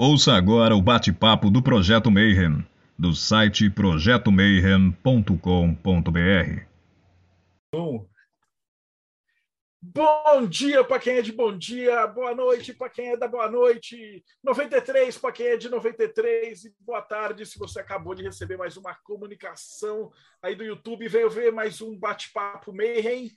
Ouça agora o bate-papo do Projeto Mayhem, do site projetomayhem.com.br. Bom dia para quem é de bom dia, boa noite para quem é da boa noite, 93 para quem é de 93 e boa tarde se você acabou de receber mais uma comunicação aí do YouTube, veio ver mais um bate-papo Mayhem.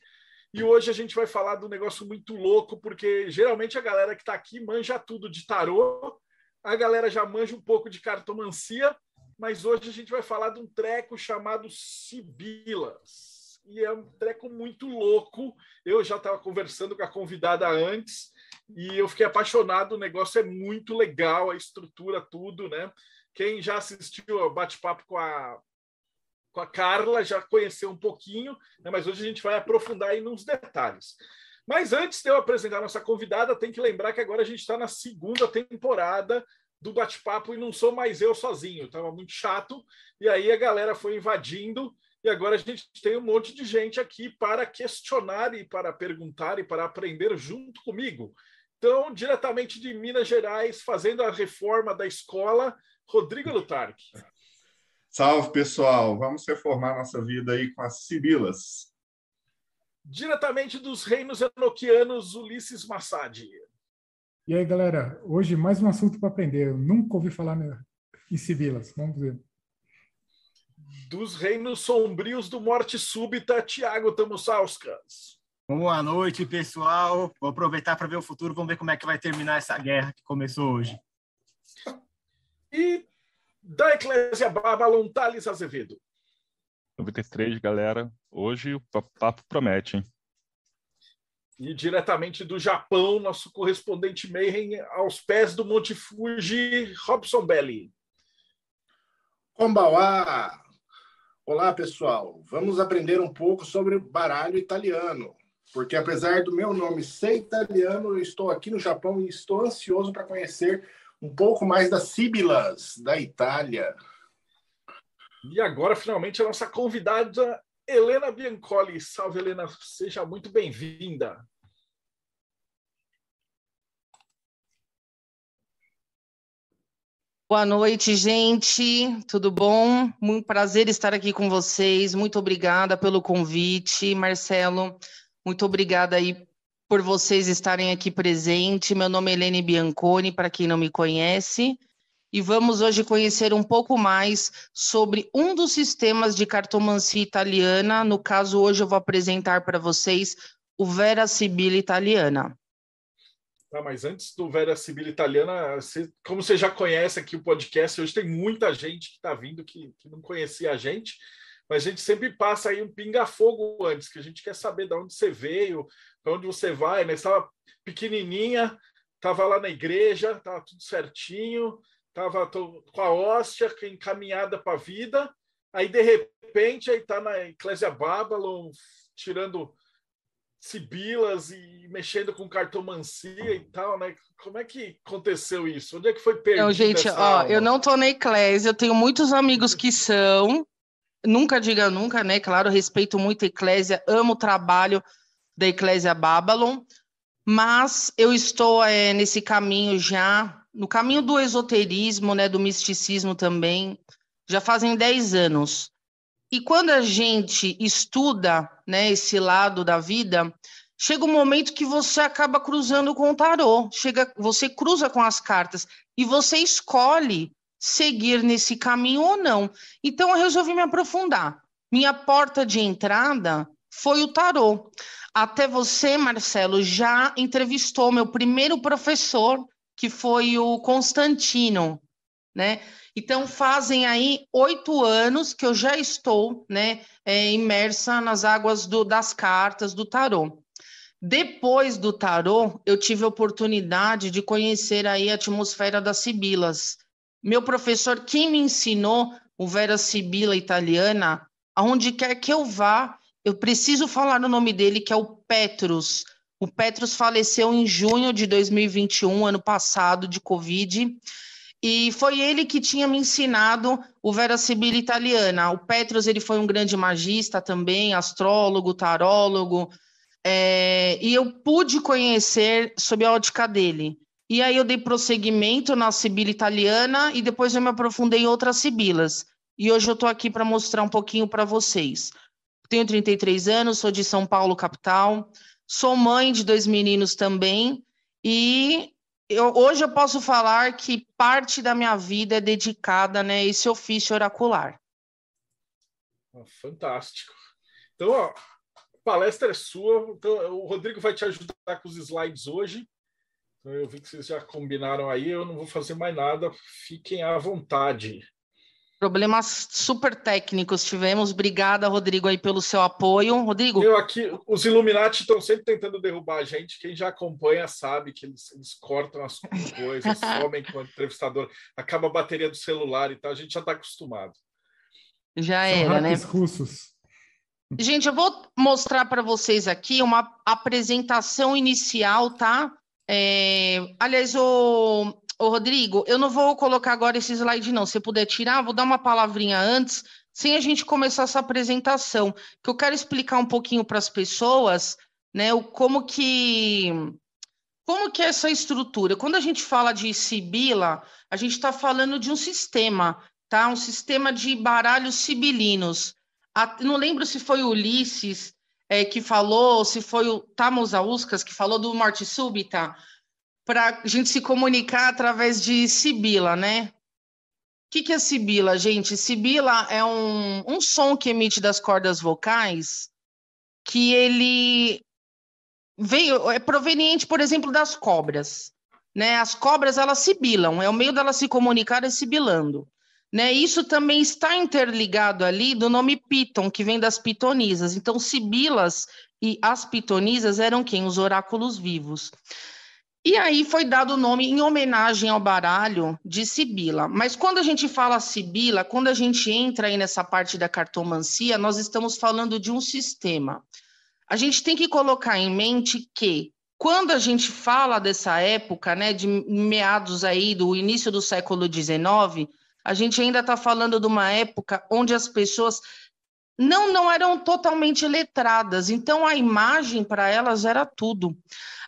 E hoje a gente vai falar de um negócio muito louco, porque geralmente a galera que está aqui manja tudo de tarô, a galera já manja um pouco de cartomancia, mas hoje a gente vai falar de um treco chamado Sibilas. E é um treco muito louco. Eu já estava conversando com a convidada antes e eu fiquei apaixonado. O negócio é muito legal, a estrutura, tudo, né? Quem já assistiu ao bate-papo com a com a Carla, já conheceu um pouquinho, né, mas hoje a gente vai aprofundar aí nos detalhes. Mas antes de eu apresentar a nossa convidada, tem que lembrar que agora a gente está na segunda temporada do bate-papo e não sou mais eu sozinho, estava muito chato, e aí a galera foi invadindo, e agora a gente tem um monte de gente aqui para questionar e para perguntar e para aprender junto comigo. Então, diretamente de Minas Gerais, fazendo a reforma da escola, Rodrigo Lutarque. Salve, pessoal! Vamos reformar nossa vida aí com as Sibilas. Diretamente dos reinos enoquianos, Ulisses Massad. E aí, galera, hoje mais um assunto para aprender. Eu nunca ouvi falar em Sibilas. Vamos ver. Dos reinos sombrios do Morte Súbita, Tiago Tamussauskas. Boa noite, pessoal. Vou aproveitar para ver o futuro. Vamos ver como é que vai terminar essa guerra que começou hoje. E da Eclésia Babylon, Thales Azevedo. 93, galera. Hoje o papo promete, hein? E diretamente do Japão, nosso correspondente Mayhem aos pés do Monte Fuji, Robson Belli. Kombawa! Olá, pessoal. Vamos aprender um pouco sobre baralho italiano. Porque apesar do meu nome ser italiano, eu estou aqui no Japão e estou ansioso para conhecer um pouco mais das Sibilas da Itália. E agora, finalmente, a nossa convidada, Helena Biancoli. Salve, Helena, seja muito bem-vinda. Boa noite, gente. Tudo bom? Muito prazer estar aqui com vocês. Muito obrigada pelo convite, Marcelo. Muito obrigada aí por vocês estarem aqui presente. Meu nome é Helene Bianconi, para quem não me conhece, e vamos hoje conhecer um pouco mais sobre um dos sistemas de cartomancia italiana. No caso, hoje eu vou apresentar para vocês o Vera Sibila Italiana. Tá, mas antes do Vera Sibila Italiana, você, como você já conhece aqui o podcast, hoje tem muita gente que está vindo que, que não conhecia a gente mas a gente sempre passa aí um pinga-fogo antes, que a gente quer saber de onde você veio, para onde você vai, né? Estava pequenininha, estava lá na igreja, estava tudo certinho, estava com a hóstia encaminhada para a vida, aí de repente aí está na Eclésia Babylon, tirando sibilas e mexendo com cartomancia e tal, né? Como é que aconteceu isso? Onde é que foi perdido? Não, gente, ó, eu não tô na eclésia, eu tenho muitos amigos que são, nunca diga nunca, né? Claro, respeito muito a Eclésia, amo o trabalho da Eclésia Babylon, mas eu estou é, nesse caminho já, no caminho do esoterismo, né, do misticismo também, já fazem 10 anos. E quando a gente estuda né, esse lado da vida, chega um momento que você acaba cruzando com o tarô, chega, você cruza com as cartas e você escolhe seguir nesse caminho ou não. Então eu resolvi me aprofundar. Minha porta de entrada foi o tarô. Até você, Marcelo, já entrevistou meu primeiro professor, que foi o Constantino, né? Então fazem aí oito anos que eu já estou, né, é, imersa nas águas do, das cartas do tarô. Depois do tarô, eu tive a oportunidade de conhecer aí a atmosfera das sibilas, meu professor, quem me ensinou o Vera Sibila italiana, aonde quer que eu vá, eu preciso falar o nome dele, que é o Petrus. O Petrus faleceu em junho de 2021, ano passado, de Covid. E foi ele que tinha me ensinado o Vera Sibila italiana. O Petrus ele foi um grande magista também, astrólogo, tarólogo, é, e eu pude conhecer sob a ótica dele. E aí eu dei prosseguimento na Sibila italiana e depois eu me aprofundei em outras Sibilas. E hoje eu estou aqui para mostrar um pouquinho para vocês. Tenho 33 anos, sou de São Paulo, capital. Sou mãe de dois meninos também. E eu, hoje eu posso falar que parte da minha vida é dedicada né, a esse ofício oracular. Fantástico. Então, ó, a palestra é sua. Então, o Rodrigo vai te ajudar com os slides hoje. Então, eu vi que vocês já combinaram aí. Eu não vou fazer mais nada. Fiquem à vontade. Problemas super técnicos tivemos. Obrigada, Rodrigo, aí pelo seu apoio. Rodrigo? Eu aqui, os Illuminati estão sempre tentando derrubar a gente. Quem já acompanha sabe que eles, eles cortam as coisas, somem com o entrevistador, acaba a bateria do celular e tal. A gente já está acostumado. Já São era, né? russos. Gente, eu vou mostrar para vocês aqui uma apresentação inicial, tá? É... Aliás, o, Ô, Rodrigo, eu não vou colocar agora esse slide, não. Se puder tirar, vou dar uma palavrinha antes, sem a gente começar essa apresentação, que eu quero explicar um pouquinho para as pessoas, né, o como que como que é essa estrutura. Quando a gente fala de Sibila, a gente está falando de um sistema, tá? Um sistema de baralhos sibilinos. A, não lembro se foi Ulisses é, que falou, se foi o Tamos Auscas que falou do morte súbita para a gente se comunicar através de Sibila, né? O que, que é Sibila, gente? Sibila é um, um som que emite das cordas vocais que ele veio é proveniente, por exemplo, das cobras. Né? As cobras elas sibilam, é o meio delas se comunicar é sibilando. Né? Isso também está interligado ali do nome Piton, que vem das pitonisas. Então, sibilas e as pitonisas eram quem? Os oráculos vivos. E aí foi dado o nome em homenagem ao baralho de Sibila. Mas quando a gente fala Sibila, quando a gente entra aí nessa parte da cartomancia, nós estamos falando de um sistema. A gente tem que colocar em mente que quando a gente fala dessa época, né, de meados aí do início do século XIX, a gente ainda está falando de uma época onde as pessoas não não eram totalmente letradas, então a imagem para elas era tudo.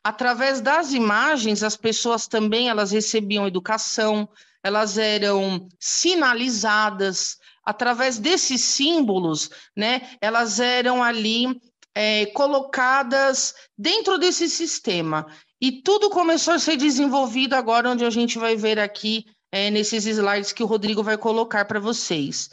Através das imagens, as pessoas também elas recebiam educação, elas eram sinalizadas através desses símbolos, né? Elas eram ali é, colocadas dentro desse sistema. E tudo começou a ser desenvolvido agora, onde a gente vai ver aqui é, nesses slides que o Rodrigo vai colocar para vocês.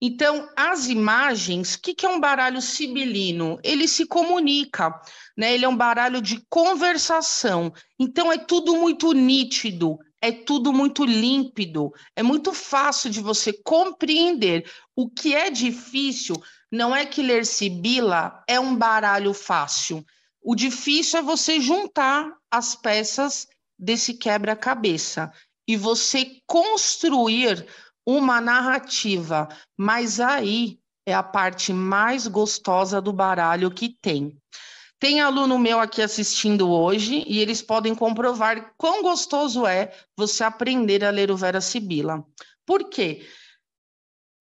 Então, as imagens, o que, que, é um baralho sibilino? Ele se comunica, né? Ele é um baralho de conversação. Então, é tudo muito nítido, é tudo muito límpido, é muito fácil de você compreender. O que é difícil não é que ler sibila é um baralho fácil. O difícil é você juntar as peças desse quebra-cabeça e você construir uma narrativa, mas aí é a parte mais gostosa do baralho que tem. Tem aluno meu aqui assistindo hoje e eles podem comprovar quão gostoso é você aprender a ler o Vera Sibila. Por quê?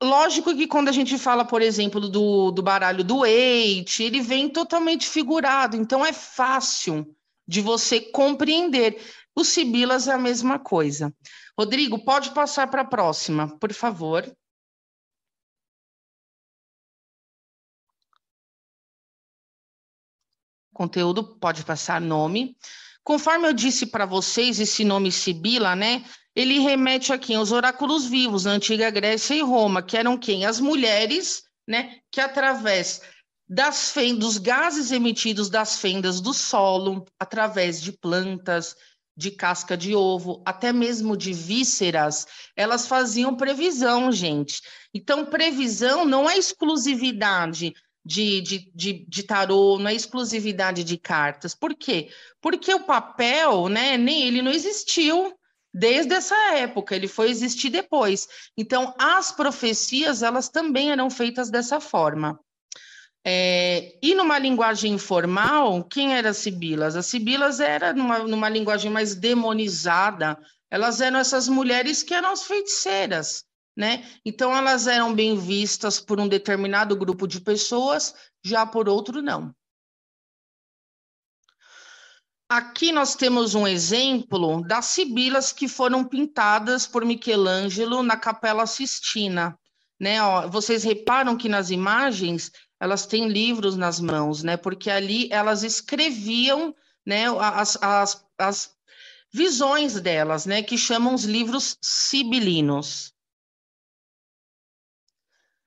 Lógico que quando a gente fala, por exemplo, do, do baralho do Eight, ele vem totalmente figurado, então é fácil de você compreender. Os Sibilas é a mesma coisa. Rodrigo, pode passar para a próxima, por favor. Conteúdo, pode passar nome. Conforme eu disse para vocês, esse nome Sibila, né? Ele remete a quem? Os oráculos vivos na antiga Grécia e Roma, que eram quem? As mulheres, né? Que através das dos gases emitidos das fendas do solo, através de plantas, de casca de ovo, até mesmo de vísceras, elas faziam previsão, gente. Então, previsão não é exclusividade de, de, de, de, tarô, não é exclusividade de cartas. Por quê? Porque o papel, né, nem ele não existiu desde essa época, ele foi existir depois. Então, as profecias, elas também eram feitas dessa forma. É, e numa linguagem informal, quem eram as sibilas? As sibilas eram numa, numa linguagem mais demonizada, elas eram essas mulheres que eram as feiticeiras, né? Então elas eram bem vistas por um determinado grupo de pessoas, já por outro não. Aqui nós temos um exemplo das sibilas que foram pintadas por Michelangelo na Capela Sistina. Né? Ó, vocês reparam que nas imagens elas têm livros nas mãos, né? Porque ali elas escreviam né, as, as, as visões delas, né? Que chamam os livros sibilinos.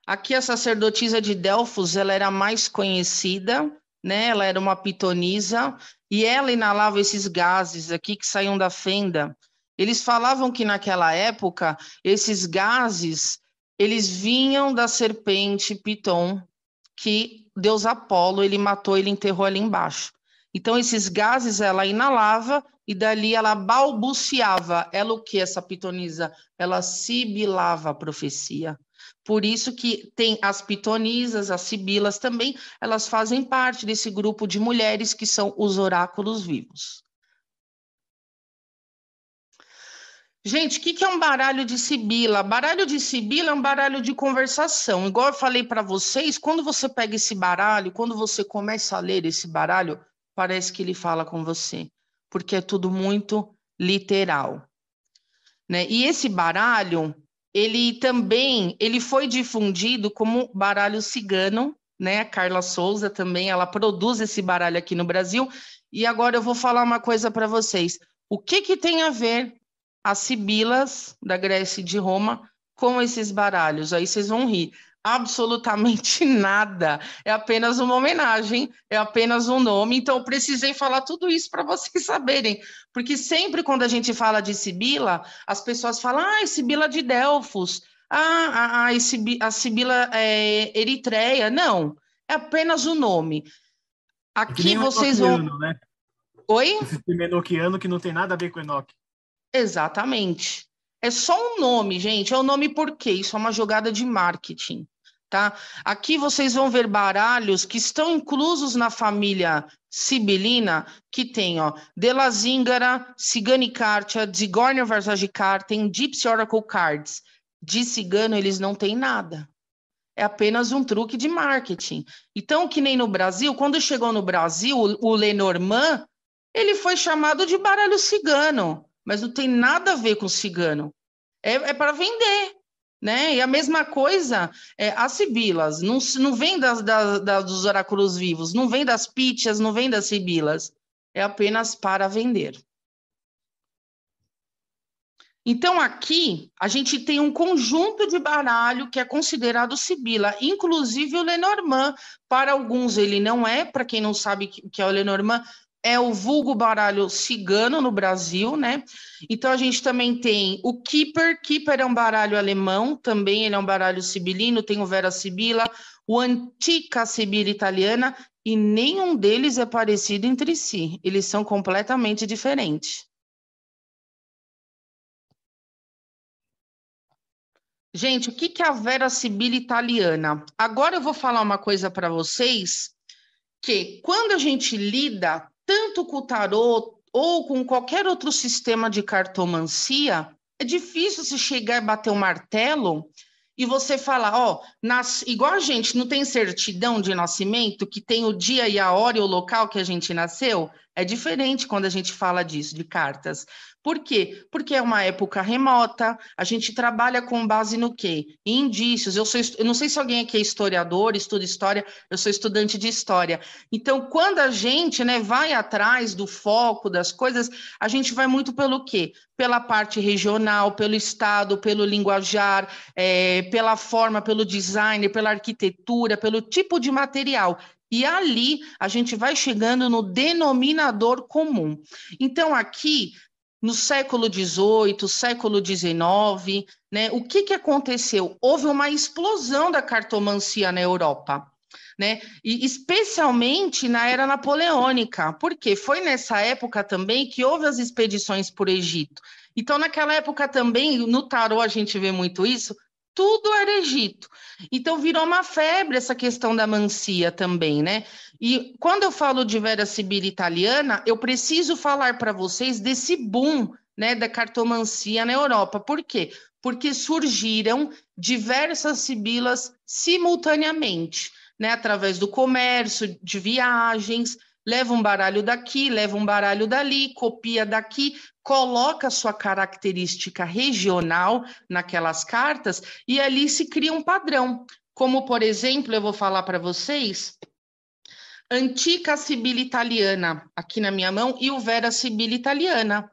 Aqui a sacerdotisa de Delfos, ela era mais conhecida, né? Ela era uma pitonisa e ela inalava esses gases aqui que saíam da fenda. Eles falavam que naquela época esses gases eles vinham da serpente Piton, que Deus Apolo ele matou, ele enterrou ali embaixo. Então esses gases ela inalava e dali ela balbuciava. Ela o que essa pitonisa? Ela sibilava a profecia. Por isso que tem as pitonisas, as sibilas também, elas fazem parte desse grupo de mulheres que são os oráculos vivos. Gente, o que, que é um baralho de sibila? Baralho de sibila é um baralho de conversação. Igual eu falei para vocês, quando você pega esse baralho, quando você começa a ler esse baralho, parece que ele fala com você, porque é tudo muito literal. Né? E esse baralho, ele também ele foi difundido como baralho cigano, né? A Carla Souza também, ela produz esse baralho aqui no Brasil. E agora eu vou falar uma coisa para vocês. O que, que tem a ver as sibilas da Grécia e de Roma com esses baralhos? Aí vocês vão rir. Absolutamente nada. É apenas uma homenagem, é apenas um nome. Então, eu precisei falar tudo isso para vocês saberem. Porque sempre quando a gente fala de Sibila, as pessoas falam, ah, Sibila de Delfos, ah, a, a, Sibila é, Eritreia. Não, é apenas o nome. É Aqui é vocês vão. Né? Oi? Enoquiano que não tem nada a ver com Enoque. Exatamente. É só um nome, gente. É um nome por quê? Isso é uma jogada de marketing, tá? Aqui vocês vão ver baralhos que estão inclusos na família sibilina, que tem, ó, Della Zingara, Cigani Cartia, Zigornia Varsagicar, tem Gypsy Oracle Cards. De cigano eles não têm nada. É apenas um truque de marketing. Então, que nem no Brasil, quando chegou no Brasil, o Lenormand, ele foi chamado de baralho cigano mas não tem nada a ver com cigano. É, é para vender. Né? E a mesma coisa, é, as sibilas, não, não vem das, das, das, dos oráculos vivos, não vem das pítias, não vem das sibilas, é apenas para vender. Então, aqui, a gente tem um conjunto de baralho que é considerado sibila, inclusive o Lenormand. Para alguns ele não é, para quem não sabe o que é o Lenormand, é o vulgo baralho cigano no Brasil, né? Então a gente também tem o Keeper, Keeper é um baralho alemão, também ele é um baralho sibilino, tem o Vera Sibila, o Antica Sibila italiana, e nenhum deles é parecido entre si, eles são completamente diferentes. Gente, o que é a Vera Sibila italiana? Agora eu vou falar uma coisa para vocês, que quando a gente lida tanto com o tarô ou com qualquer outro sistema de cartomancia, é difícil se chegar e bater o um martelo e você falar, ó, nas... igual a gente não tem certidão de nascimento, que tem o dia e a hora e o local que a gente nasceu, é diferente quando a gente fala disso, de cartas. Por quê? Porque é uma época remota, a gente trabalha com base no quê? Em indícios. Eu, sou, eu não sei se alguém aqui é historiador, estuda história, eu sou estudante de história. Então, quando a gente né, vai atrás do foco das coisas, a gente vai muito pelo quê? Pela parte regional, pelo estado, pelo linguajar, é, pela forma, pelo design, pela arquitetura, pelo tipo de material. E ali a gente vai chegando no denominador comum. Então, aqui, no século XVIII, século XIX, né, o que, que aconteceu? Houve uma explosão da cartomancia na Europa. Né? E especialmente na era napoleônica, porque foi nessa época também que houve as expedições por Egito. Então, naquela época também, no tarô a gente vê muito isso, tudo era Egito. Então virou uma febre essa questão da mancia também, né? E quando eu falo de Vera Sibila italiana, eu preciso falar para vocês desse boom, né, da cartomancia na Europa. Por quê? Porque surgiram diversas sibilas simultaneamente, né, através do comércio, de viagens. leva um baralho daqui, leva um baralho dali, copia daqui, coloca sua característica regional naquelas cartas e ali se cria um padrão. Como, por exemplo, eu vou falar para vocês, Antica Sibila Italiana, aqui na minha mão, e o Vera Sibila Italiana.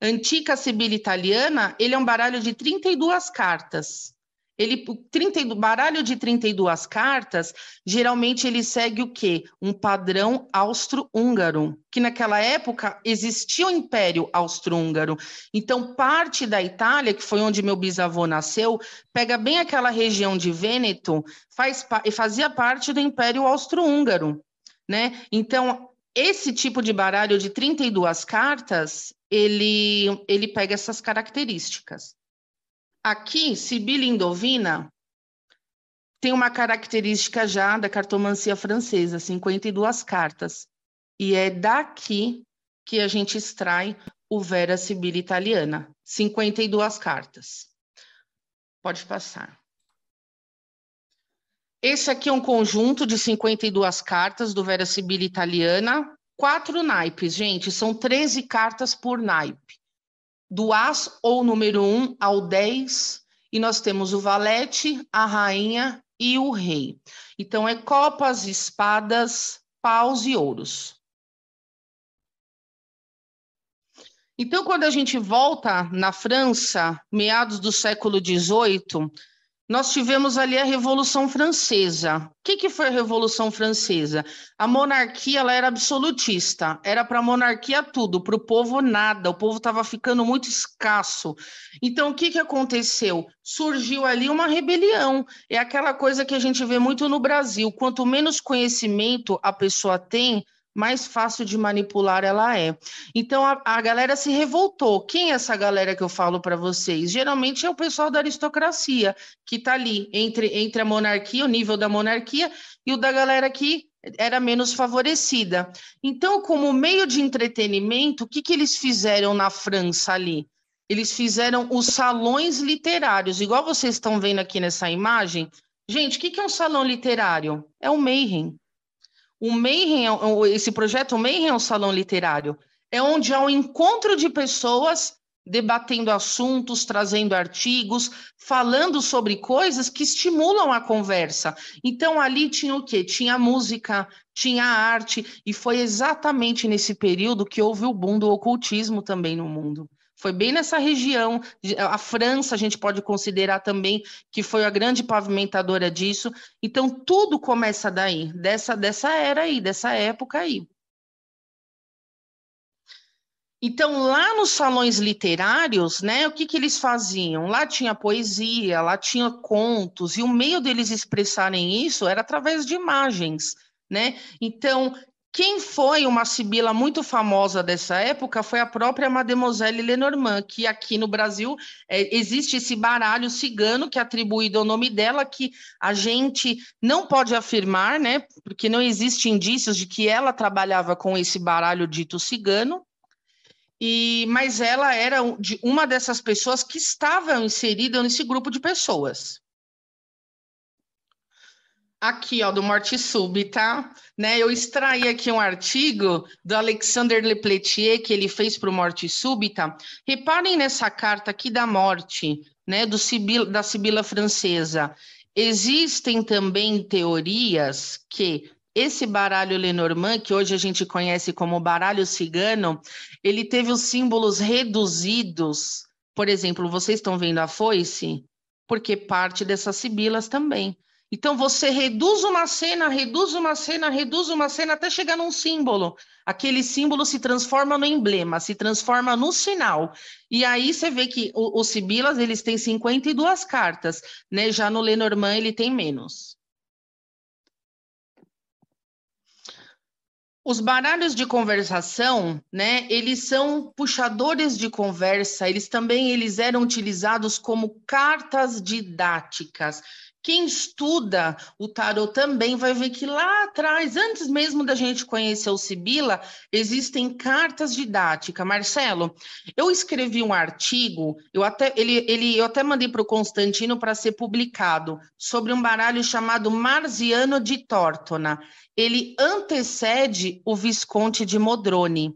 Antica Sibila Italiana, ele é um baralho de 32 cartas. Ele, 30, baralho de 32 cartas, geralmente ele segue o quê? Um padrão austro-húngaro, que naquela época existia o Império Austro-Húngaro. Então, parte da Itália, que foi onde meu bisavô nasceu, pega bem aquela região de Vêneto, faz, fazia parte do Império Austro-Húngaro. Né? Então, esse tipo de baralho de 32 cartas, ele, ele pega essas características. Aqui, Sibila Indovina tem uma característica já da cartomancia francesa, 52 cartas. E é daqui que a gente extrai o Vera Sibila Italiana, 52 cartas. Pode passar. Esse aqui é um conjunto de 52 cartas do Vera Sibila Italiana, quatro naipes, gente, são 13 cartas por naipe do As ou número 1 ao 10, e nós temos o valete, a rainha e o rei. Então, é copas, espadas, paus e ouros. Então, quando a gente volta na França, meados do século XVIII, nós tivemos ali a Revolução Francesa. O que, que foi a Revolução Francesa? A monarquia ela era absolutista, era para a monarquia tudo, para o povo nada, o povo estava ficando muito escasso. Então, o que, que aconteceu? Surgiu ali uma rebelião. É aquela coisa que a gente vê muito no Brasil: quanto menos conhecimento a pessoa tem, mais fácil de manipular ela é. Então a, a galera se revoltou. Quem é essa galera que eu falo para vocês? Geralmente é o pessoal da aristocracia, que está ali entre, entre a monarquia, o nível da monarquia, e o da galera que era menos favorecida. Então, como meio de entretenimento, o que, que eles fizeram na França ali? Eles fizeram os salões literários, igual vocês estão vendo aqui nessa imagem. Gente, o que, que é um salão literário? É o Mayhem. O Mayhem, esse projeto Mayhem é um salão literário. É onde há um encontro de pessoas debatendo assuntos, trazendo artigos, falando sobre coisas que estimulam a conversa. Então ali tinha o quê? Tinha música, tinha arte, e foi exatamente nesse período que houve o boom do ocultismo também no mundo. Foi bem nessa região. A França, a gente pode considerar também que foi a grande pavimentadora disso. Então, tudo começa daí, dessa, dessa era aí, dessa época aí. Então, lá nos salões literários, né, o que, que eles faziam? Lá tinha poesia, lá tinha contos, e o meio deles expressarem isso era através de imagens. Né? Então, quem foi uma sibila muito famosa dessa época foi a própria Mademoiselle Lenormand, que aqui no Brasil é, existe esse baralho cigano que é atribuído ao nome dela, que a gente não pode afirmar, né? Porque não existe indícios de que ela trabalhava com esse baralho dito cigano. E, mas ela era uma dessas pessoas que estavam inseridas nesse grupo de pessoas aqui, ó, do Morte Súbita, né? Eu extraí aqui um artigo do Alexander Lepeletier que ele fez para o Morte Súbita. Reparem nessa carta aqui da morte, né? Do Sibil, da Sibila francesa. Existem também teorias que esse baralho Lenormand, que hoje a gente conhece como baralho cigano, ele teve os símbolos reduzidos. Por exemplo, vocês estão vendo a foice? Porque parte dessas sibilas também. Então você reduz uma cena, reduz uma cena, reduz uma cena até chegar num símbolo. Aquele símbolo se transforma no emblema, se transforma no sinal. E aí você vê que os Sibilas, eles têm 52 cartas, né? Já no Lenormand ele tem menos. Os baralhos de conversação, né, eles são puxadores de conversa, eles também eles eram utilizados como cartas didáticas Quem estuda o tarot também vai ver que lá atrás, antes mesmo da gente conhecer o Sibila, existem cartas didáticas. Marcelo, eu escrevi um artigo, eu até, ele, ele, eu até mandei para o Constantino para ser publicado, sobre um baralho chamado Marziano de Tortona. Ele antecede o Visconde de Modrone.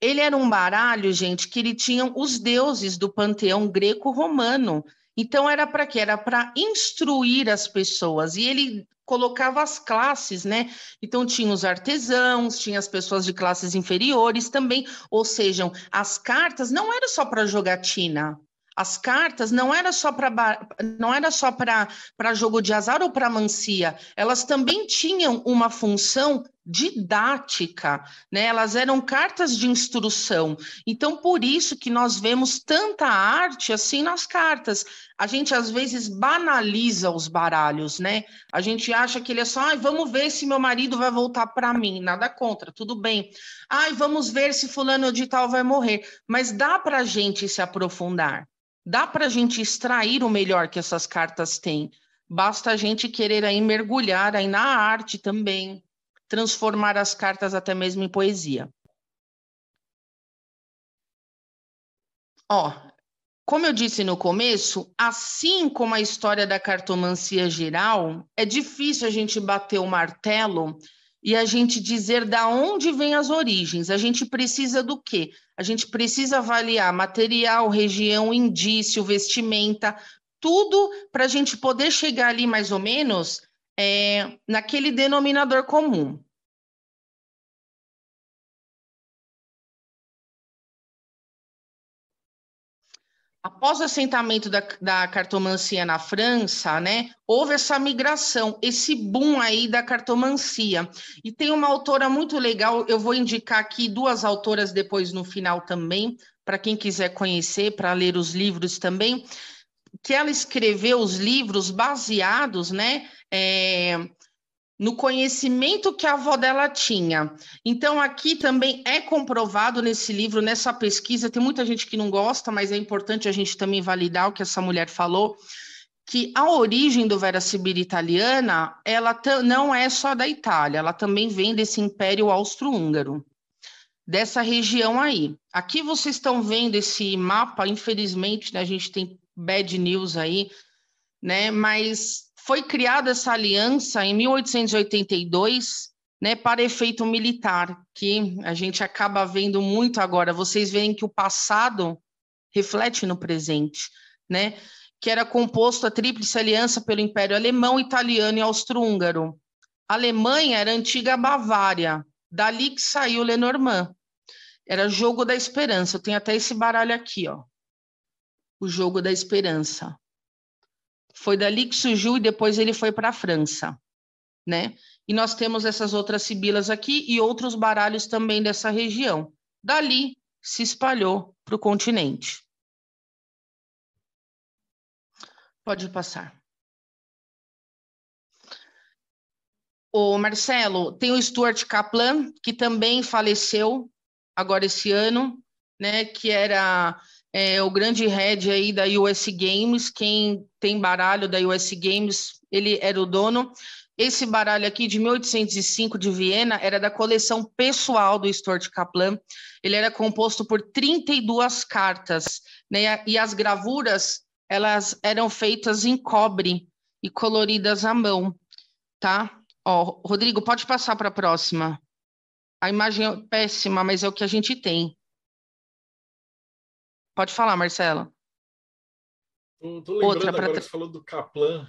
Ele era um baralho, gente, que ele tinha os deuses do panteão greco-romano. Então era para quê? Era para instruir as pessoas. E ele colocava as classes, né? Então tinha os artesãos, tinha as pessoas de classes inferiores também, ou seja, as cartas não era só para jogatina. As cartas não era só para não era só para jogo de azar ou para mancia, elas também tinham uma função didática, né? Elas eram cartas de instrução. Então por isso que nós vemos tanta arte assim nas cartas. A gente às vezes banaliza os baralhos, né? A gente acha que ele é só, ai, vamos ver se meu marido vai voltar para mim. Nada contra, tudo bem. Ai, vamos ver se fulano de tal vai morrer. Mas dá para a gente se aprofundar. Dá para a gente extrair o melhor que essas cartas têm. Basta a gente querer aí mergulhar aí na arte também, transformar as cartas até mesmo em poesia. Ó, como eu disse no começo, assim como a história da cartomancia geral, é difícil a gente bater o martelo e a gente dizer da onde vêm as origens. A gente precisa do quê? A gente precisa avaliar material, região, indício, vestimenta, tudo para a gente poder chegar ali mais ou menos é, naquele denominador comum. Após o assentamento da, da, cartomancia na França, né, houve essa migração, esse boom aí da cartomancia. E tem uma autora muito legal, eu vou indicar aqui duas autoras depois no final também, para quem quiser conhecer, para ler os livros também, que ela escreveu os livros baseados, né, é, no conhecimento que a avó dela tinha. Então, aqui também é comprovado nesse livro, nessa pesquisa, tem muita gente que não gosta, mas é importante a gente também validar o que essa mulher falou, que a origem do Vera Sibir italiana, ela não é só da Itália, ela também vem desse Império Austro-Húngaro, dessa região aí. Aqui vocês estão vendo esse mapa, infelizmente, né, a gente tem bad news aí, né, mas foi criada essa aliança em 1882, né, para efeito militar, que a gente acaba vendo muito agora. Vocês veem que o passado reflete no presente, né? Que era composto a tríplice aliança pelo Império Alemão, Italiano e Austro-Húngaro. A Alemanha era a antiga Bavária, dali que saiu Lenormand. Era jogo da esperança. Eu tenho até esse baralho aqui, ó. O jogo da esperança. Foi dali que surgiu e depois ele foi para a França, né? E nós temos essas outras sibilas aqui e outros baralhos também dessa região. Dali se espalhou para o continente. Pode passar. O Marcelo, tem o Stuart Kaplan, que também faleceu agora esse ano, né, que era é, o grande head aí da US Games, quem tem baralho da US Games, ele era o dono. Esse baralho aqui de 1805 de Viena era da coleção pessoal do Stuart Kaplan. Ele era composto por 32 cartas, né? E as gravuras, elas eram feitas em cobre e coloridas à mão, tá? Ó, Rodrigo, pode passar para a próxima. A imagem é péssima, mas é o que a gente tem. Pode falar, Marcelo. Tô, tô lembrando Outra agora pra... que você falou do Kaplan.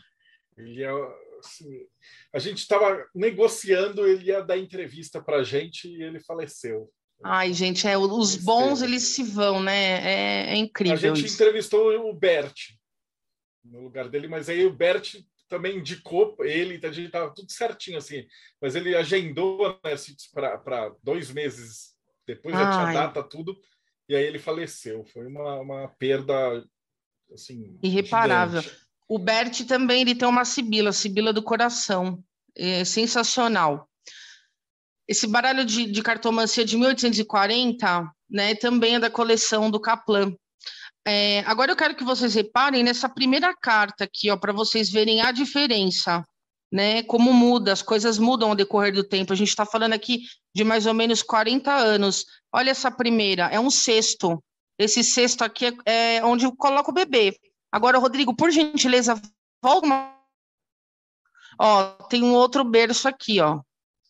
Ele é, assim, a gente estava negociando, ele ia dar entrevista para a gente e ele faleceu. Ai, gente, é, os bons eles se vão, né? É, é incrível. A gente isso. entrevistou o Bert no lugar dele, mas aí o Bert também indicou ele, então a gente estava tudo certinho assim, mas ele agendou né, para dois meses depois, já tinha data, tudo e aí ele faleceu. Foi uma, uma perda assim, irreparável. Gigante. O Bert também ele tem uma sibila, sibila do coração, é sensacional. Esse baralho de, de cartomancia de 1840, né, também é da coleção do Kaplan. é, agora eu quero que vocês reparem nessa primeira carta aqui, ó, para vocês verem a diferença, né? Como muda, as coisas mudam ao decorrer do tempo. A gente está falando aqui de mais ou menos 40 anos. Olha essa primeira, é um cesto. Esse cesto aqui é, é onde eu coloco o bebê. Agora, Rodrigo, por gentileza, volta. Ó, tem um outro berço aqui, ó.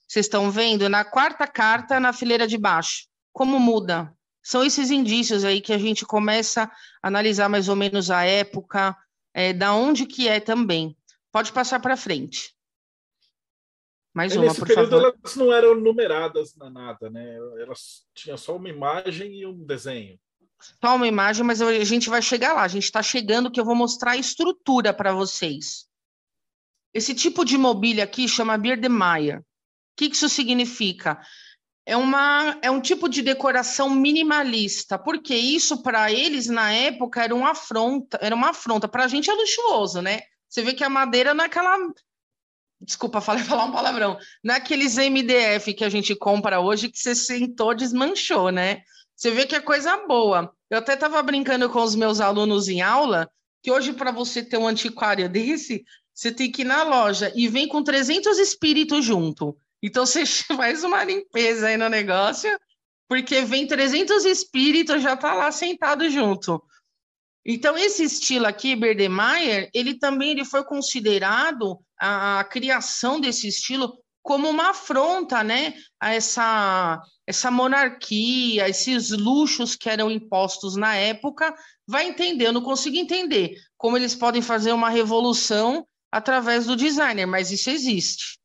Vocês estão vendo? Na quarta carta, na fileira de baixo. Como muda? São esses indícios aí que a gente começa a analisar mais ou menos a época, é, da onde que é também. Pode passar para frente. Mais uma, Nesse por período favor. elas não eram numeradas na nada, né? Elas tinham só uma imagem e um desenho. Só uma imagem, mas a gente vai chegar lá. A gente está chegando que eu vou mostrar a estrutura para vocês. Esse tipo de mobília aqui chama Biedermeier. O que, que isso significa? É, uma, é um tipo de decoração minimalista, porque isso para eles na época era uma afronta, era uma afronta. Para a gente é luxuoso, né? Você vê que a madeira naquela. Desculpa, falei falar um palavrão. Naqueles MDF que a gente compra hoje, que você sentou, desmanchou, né? Você vê que é coisa boa. Eu até estava brincando com os meus alunos em aula, que hoje, para você ter um antiquário desse, você tem que ir na loja e vem com 300 espíritos junto. Então, você faz uma limpeza aí no negócio, porque vem 300 espíritos, já está lá sentado junto. Então, esse estilo aqui, Berdemeyer, ele também ele foi considerado a, a criação desse estilo como uma afronta, né, a essa essa monarquia, esses luxos que eram impostos na época, vai entender, eu não consigo entender como eles podem fazer uma revolução através do designer, mas isso existe.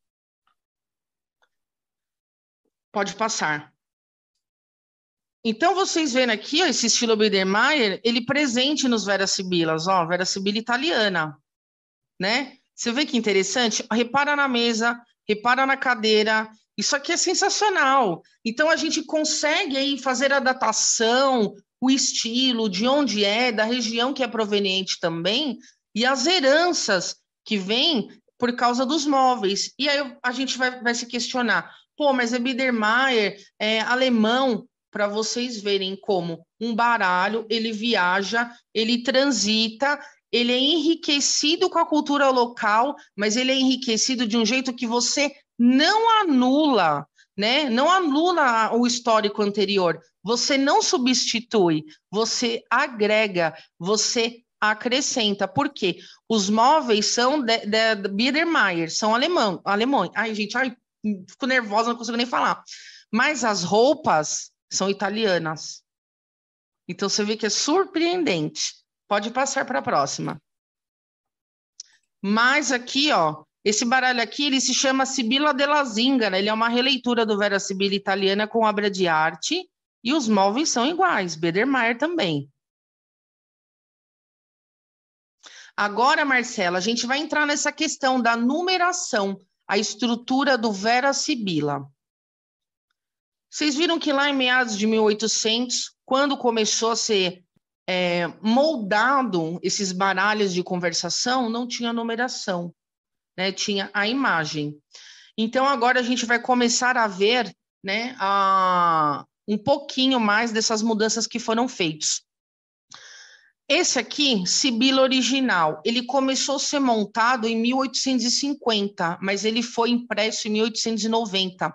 Pode passar. Então, vocês vendo aqui, ó, esse estilo Biedermeier, ele presente nos Vera Sibilas, ó, Vera Sibila italiana, né? Você vê que interessante? Repara na mesa, repara na cadeira, isso aqui é sensacional. Então, a gente consegue aí fazer a datação, o estilo, de onde é, da região que é proveniente também, e as heranças que vêm por causa dos móveis. E aí a gente vai, vai se questionar, pô, mas é Biedermeier, é alemão, para vocês verem como um baralho, ele viaja, ele transita, ele é enriquecido com a cultura local, mas ele é enriquecido de um jeito que você não anula, né? Não anula o histórico anterior. Você não substitui, você agrega, você acrescenta. Por quê? Os móveis são de Biedermeier, são alemão, alemães. Ai, gente, ai, fico nervosa, não consigo nem falar. Mas as roupas são italianas. Então você vê que é surpreendente. Pode passar para a próxima. Mas aqui, ó, esse baralho aqui, ele se chama Sibila della Zingara. Ele é uma releitura do Vera Sibila italiana com obra de arte. E os móveis são iguais, Bedermeier também. Agora, Marcela, a gente vai entrar nessa questão da numeração, a estrutura do Vera Sibila. Vocês viram que lá em meados de 1800, quando começou a ser é, moldado esses baralhos de conversação, não tinha numeração, né? tinha a imagem. Então, agora a gente vai começar a ver né, a, um pouquinho mais dessas mudanças que foram feitas. Esse aqui, Sibila original, ele começou a ser montado em 1850, mas ele foi impresso em 1890.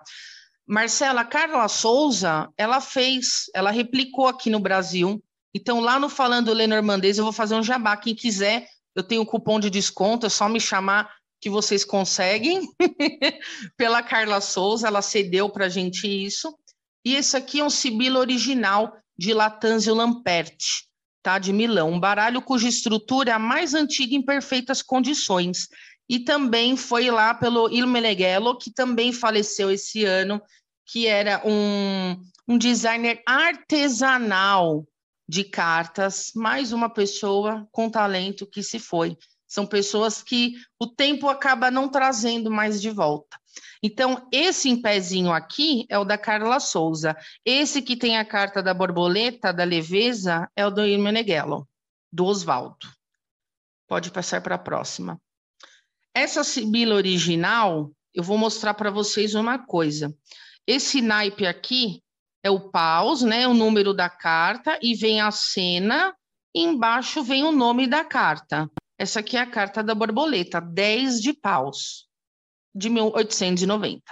Marcela Carla Souza, ela fez, ela replicou aqui no Brasil. Então, lá no Falando Lenormandês, eu vou fazer um jabá. Quem quiser, eu tenho um cupom de desconto, é só me chamar que vocês conseguem. Pela Carla Souza, ela cedeu para a gente isso. E esse aqui é um Sibila original de Latanzio Lamperti, tá? De Milão. Um baralho cuja estrutura é a mais antiga em perfeitas condições. E também foi lá pelo Il Meneghello, que também faleceu esse ano, que era um, um designer artesanal de cartas, mais uma pessoa com talento que se foi. São pessoas que o tempo acaba não trazendo mais de volta. Então, esse em pezinho aqui é o da Carla Souza. Esse que tem a carta da borboleta, da leveza, é o do Meneghello, do Oswaldo. Pode passar para a próxima. Essa Sibila original, eu vou mostrar para vocês uma coisa. Esse naipe aqui é o paus, né, o número da carta, e vem a cena embaixo vem o nome da carta. Essa aqui é a carta da borboleta, 10 de paus, de 1890.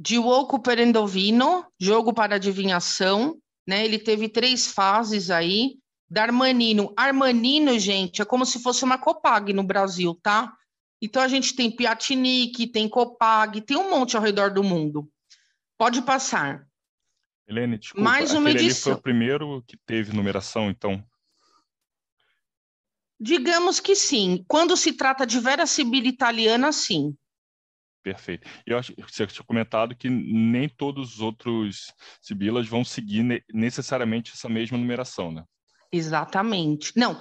Diogo Perendovino, jogo para adivinhação, né? Ele teve três fases aí. Darmanino. Armanino, gente, é como se fosse uma Copag no Brasil, tá? Então a gente tem Piatinic, tem Copag, tem um monte ao redor do mundo. Pode passar. Helene, desculpa, Mais uma aquele edição. foi o primeiro que teve numeração, então. Digamos que sim. Quando se trata de Vera Sibila italiana, sim. Perfeito. E eu acho que você tinha comentado que nem todos os outros sibilas vão seguir ne- necessariamente essa mesma numeração, né? Exatamente. Não,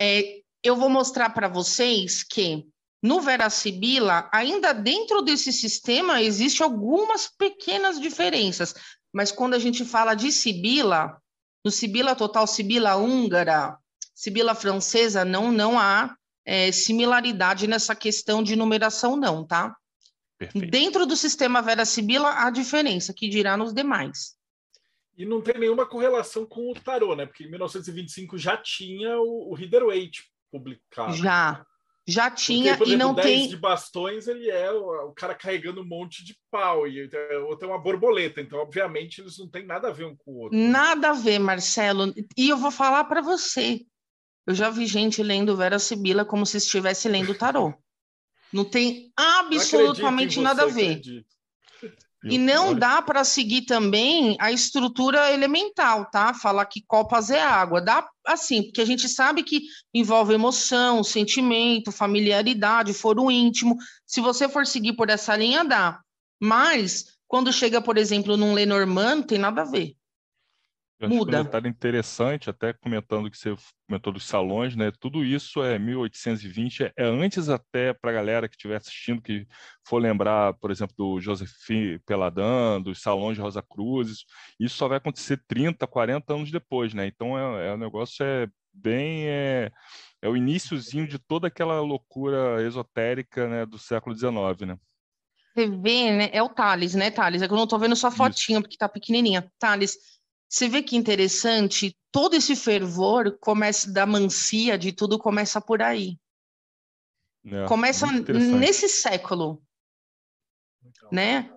é, eu vou mostrar para vocês que no Vera Sibila, ainda dentro desse sistema, existem algumas pequenas diferenças. Mas quando a gente fala de Sibila, no Sibila total, Sibila húngara, Sibila francesa, não, não há é, similaridade nessa questão de numeração, não, tá? Perfeito. Dentro do sistema Vera Sibila, há diferença, que dirá nos demais. E não tem nenhuma correlação com o tarô, né? Porque em 1925 já tinha o, o Rider Waite publicado. Já, já tinha Porque, por e exemplo, não 10 tem. de bastões, ele é o, o cara carregando um monte de pau, e outro é uma borboleta. Então, obviamente, eles não têm nada a ver um com o outro. Nada a ver, Marcelo. E eu vou falar para você. Eu já vi gente lendo Vera Sibila como se estivesse lendo tarô. Não tem absolutamente nada a ver. acredito. E não dá para seguir também a estrutura elemental, tá? Falar que copas é água. Dá assim, porque a gente sabe que envolve emoção, sentimento, familiaridade, foro íntimo. Se você for seguir por essa linha, dá. Mas, quando chega, por exemplo, num Lenormand, não tem nada a ver. Eu acho Muda. um detalhe interessante, até comentando que você comentou dos salões, né? Tudo isso é 1820, é, é antes até para a galera que estiver assistindo, que for lembrar, por exemplo, do Josephine Peladan, dos salões de Rosa Cruzes, isso só vai acontecer 30, 40 anos depois, né? Então é, é o negócio é bem é, é o iníciozinho de toda aquela loucura esotérica, né, do século XIX, né? Você vê, né? É o Thales, né, Thales? É que eu não tô vendo sua Isso. fotinha, porque tá pequenininha. Thales, você vê que interessante? Todo esse fervor começa da mancia de tudo começa por aí. É, Começa nesse século, né?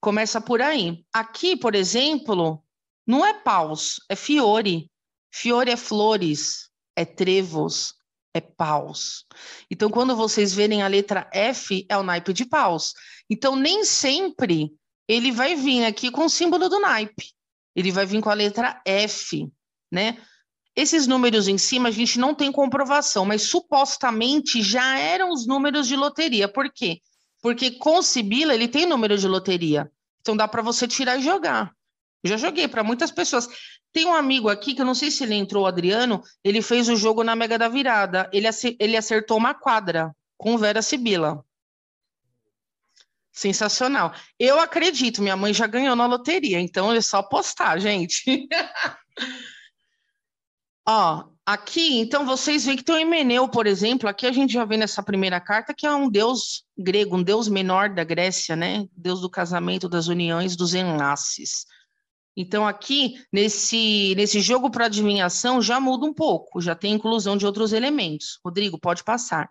Começa por aí. Aqui, por exemplo, não é paus, é fiore. Fiore é flores, é trevos, é paus. Então, quando vocês verem a letra F, é o naipe de paus. Então, nem sempre ele vai vir aqui com o símbolo do naipe. Ele vai vir com a letra F, né? Esses números em cima a gente não tem comprovação, mas supostamente já eram os números de loteria. Por quê? Porque com Sibila ele tem número de loteria. Então dá para você tirar e jogar. Eu já joguei para muitas pessoas. Tem um amigo aqui que eu não sei se ele entrou, Adriano, ele fez o jogo na Mega da Virada. Ele, ele acertou uma quadra com Vera Sibila. Sensacional. Eu acredito, minha mãe já ganhou na loteria, então é só postar, gente. Ó, aqui, então vocês veem que tem o Emeneu, por exemplo, aqui a gente já vê nessa primeira carta que é um deus grego, um deus menor da Grécia, né? Deus do casamento, das uniões, dos enlaces. Então aqui, nesse, nesse jogo para adivinhação, já muda um pouco, já tem inclusão de outros elementos. Rodrigo, pode passar.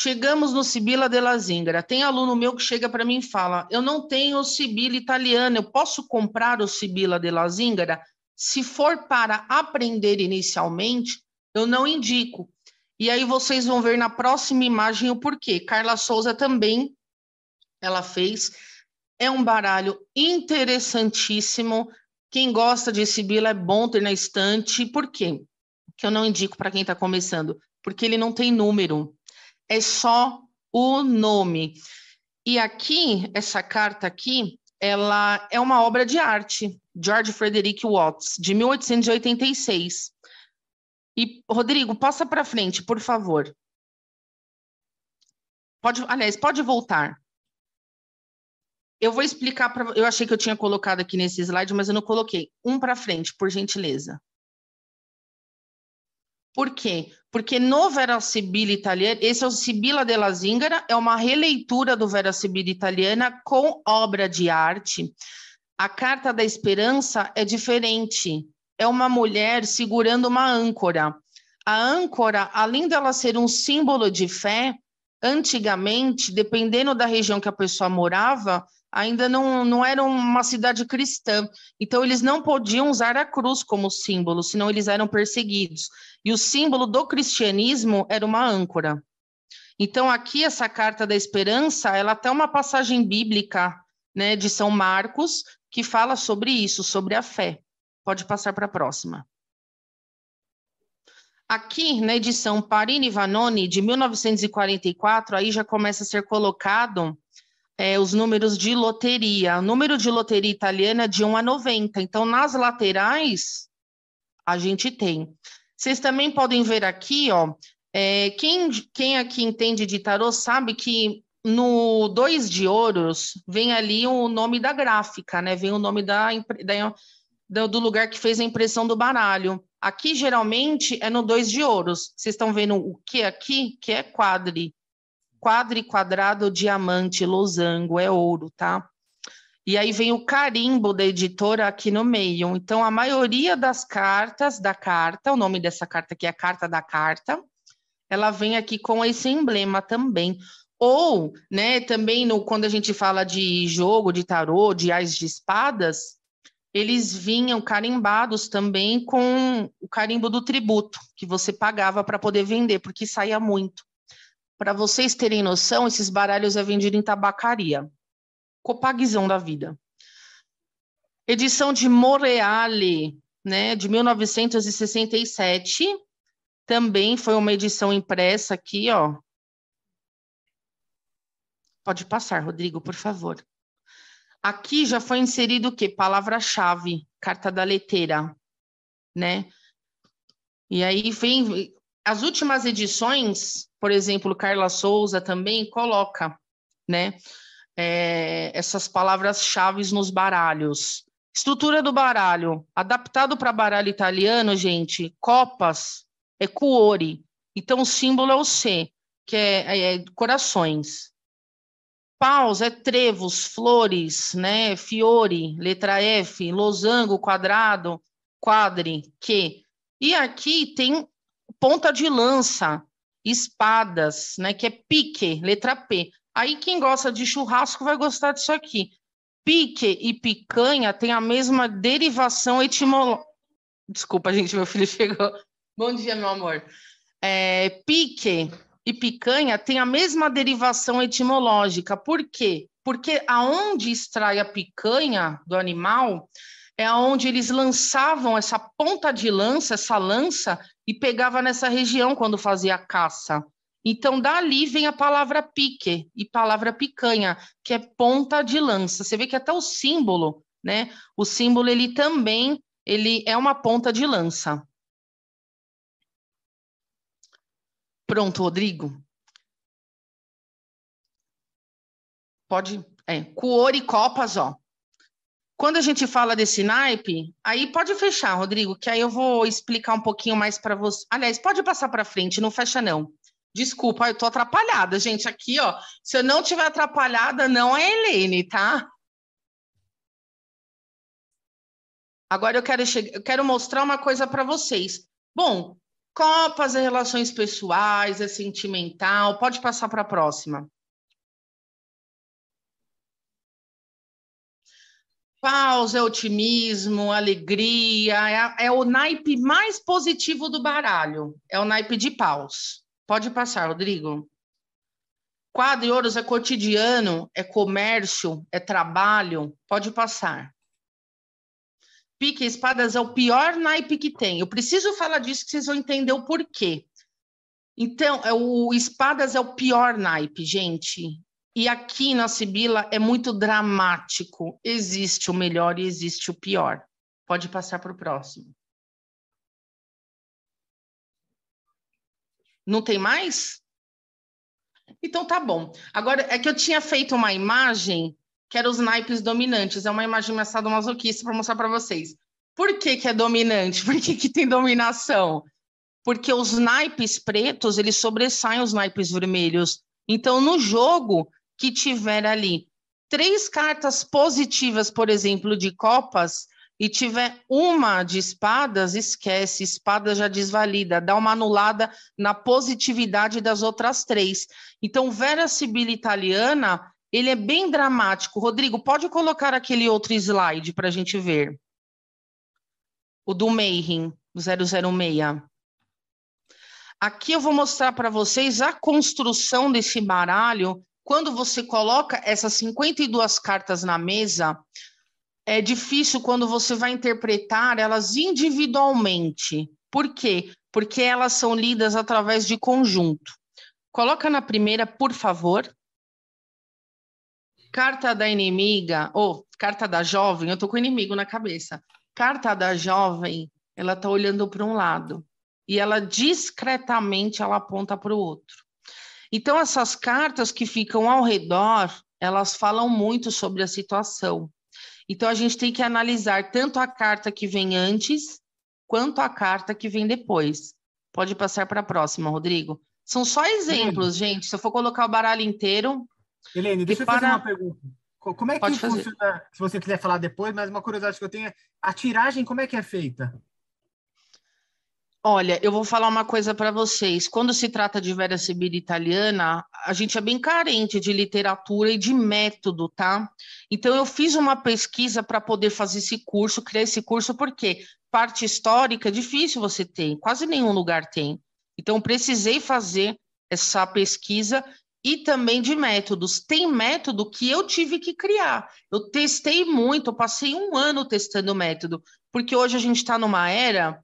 Chegamos no Sibila de la Zingara. Tem aluno meu que chega para mim e fala: Eu não tenho Sibila italiano, eu posso comprar o Sibila de la Zingara? Se for para aprender inicialmente, eu não indico. E aí vocês vão ver na próxima imagem o porquê. Carla Souza também, ela fez. É um baralho interessantíssimo. Quem gosta de Sibila é bom ter na estante. Por quê? Que eu não indico para quem está começando. Porque ele não tem número. É só o nome. E aqui, essa carta aqui, ela é uma obra de arte, George Frederick Watts, de 1886. E, Rodrigo, passa para frente, por favor. Pode, aliás, pode voltar. Eu vou explicar para. Eu achei que eu tinha colocado aqui nesse slide, mas eu não coloquei. Um para frente, por gentileza. Por quê? Porque no Vera Sibila italiano, esse é o Sibila della Zingara, é uma releitura do Vera Sibila italiana com obra de arte. A carta da esperança é diferente. É uma mulher segurando uma âncora. A âncora, além dela ser um símbolo de fé, antigamente, dependendo da região que a pessoa morava, ainda não, não era uma cidade cristã. Então, eles não podiam usar a cruz como símbolo, senão eles eram perseguidos. E o símbolo do cristianismo era uma âncora. Então, aqui, essa carta da esperança, ela tem uma passagem bíblica né, de São Marcos que fala sobre isso, sobre a fé. Pode passar para a próxima. Aqui, na edição Parini Vanoni, de 1944, aí já começa a ser colocado é, os números de loteria. O número de loteria italiana é de 1 a 90. Então, nas laterais, a gente tem. Vocês também podem ver aqui, ó, é, quem, quem aqui entende de tarô sabe que no dois de ouros vem ali o nome da gráfica, né? Vem o nome da, da, do lugar que fez a impressão do baralho. Aqui, geralmente, é no dois de ouros. Vocês estão vendo o que aqui? Que é quadri. Quadri, quadrado, diamante, losango, é ouro, tá? E aí vem o carimbo da editora aqui no meio. Então, a maioria das cartas da carta, o nome dessa carta aqui é a carta da carta, ela vem aqui com esse emblema também. Ou, né, também no, quando a gente fala de jogo, de tarô, de ais de espadas, eles vinham carimbados também com o carimbo do tributo, que você pagava para poder vender, porque saía muito. Para vocês terem noção, esses baralhos é vendido em tabacaria. Copagzão da vida. Edição de Moreale, né, de 1967. Também foi uma edição impressa aqui, ó, Pode passar, Rodrigo, por favor. Aqui já foi inserido o quê? Palavra-chave, carta da leteira, né? E aí vem as últimas edições, por exemplo, Carla Souza também coloca, né? É, essas palavras-chave nos baralhos. Estrutura do baralho, adaptado para baralho italiano, gente, copas é cuore. Então o símbolo é o C, que é, é, é corações. Paus é trevos, flores, né? Fiore, letra F, losango, quadrado, quadre, que. E aqui tem ponta de lança, espadas, né? Que é pique, letra P. Aí quem gosta de churrasco vai gostar disso aqui. Pique e picanha têm a mesma derivação etimológica. Desculpa, gente, meu filho chegou. Bom dia, meu amor. É, pique e picanha têm a mesma derivação etimológica. Por quê? Porque aonde extrai a picanha do animal é aonde eles lançavam essa ponta de lança, essa lança, e pegava nessa região quando fazia a caça. Então, dali vem a palavra pique e palavra picanha, que é ponta de lança. Você vê que até o símbolo, né? O símbolo, ele também ele é uma ponta de lança. Pronto, Rodrigo. Pode. É, Cuor e Copas, ó. Quando a gente fala desse naipe, aí pode fechar, Rodrigo, que aí eu vou explicar um pouquinho mais para você. Aliás, pode passar para frente, não fecha não. Desculpa, eu tô atrapalhada, gente. Aqui, ó, se eu não tiver atrapalhada, não é Helene, tá? Agora eu quero, che... eu quero mostrar uma coisa para vocês. Bom, Copas é relações pessoais, é sentimental. Pode passar para a próxima. Paus é otimismo, alegria, é, é, o naipe mais positivo do baralho. É o naipe de paus. Pode passar, Rodrigo. Quadro e ouros é cotidiano, é comércio, é trabalho. Pode passar. Pique espadas é o pior naipe que tem. Eu preciso falar disso que vocês vão entender o porquê. Então, é o espadas é o pior naipe, gente. E aqui na Sibila é muito dramático. Existe o melhor e existe o pior. Pode passar para o próximo. Não tem mais? Então tá bom. Agora é que eu tinha feito uma imagem que era os naipes dominantes. É uma imagem mais sadomasoquista para mostrar para vocês. Por que, que é dominante? Por que, que tem dominação? Porque os naipes pretos, eles sobressaem os naipes vermelhos. Então, no jogo que tiver ali três cartas positivas, por exemplo, de copas, e tiver uma de espadas, esquece, espada já desvalida, dá uma anulada na positividade das outras três. Então, Vera Sibila italiana, ele é bem dramático. Rodrigo, pode colocar aquele outro slide para a gente ver. O do Mayhem, 006. Aqui eu vou mostrar para vocês a construção desse baralho. Quando você coloca essas 52 cartas na mesa, é difícil quando você vai interpretar elas individualmente. Por quê? Porque elas são lidas através de conjunto. Coloca na primeira, por favor. Carta da inimiga, ou carta da jovem, eu tô com inimigo na cabeça. Carta da jovem, ela tá olhando para um lado e ela discretamente ela aponta para o outro. Então essas cartas que ficam ao redor, elas falam muito sobre a situação. Então, a gente tem que analisar tanto a carta que vem antes, quanto a carta que vem depois. Pode passar para a próxima, Rodrigo. São só exemplos, Helene. gente. Se eu for colocar o baralho inteiro. Helene, deixa eu fazer uma pergunta. Como é que Pode funciona, fazer. se você quiser falar depois, mas uma curiosidade que eu tenho é, a tiragem, como é que é feita? Olha, eu vou falar uma coisa para vocês. Quando se trata de Vera Sibila italiana, a gente é bem carente de literatura e de método, tá? Então, eu fiz uma pesquisa para poder fazer esse curso, criar esse curso, porque parte histórica é difícil você ter, quase nenhum lugar tem. Então, precisei fazer essa pesquisa e também de métodos. Tem método que eu tive que criar. Eu testei muito, eu passei um ano testando o método, porque hoje a gente está numa era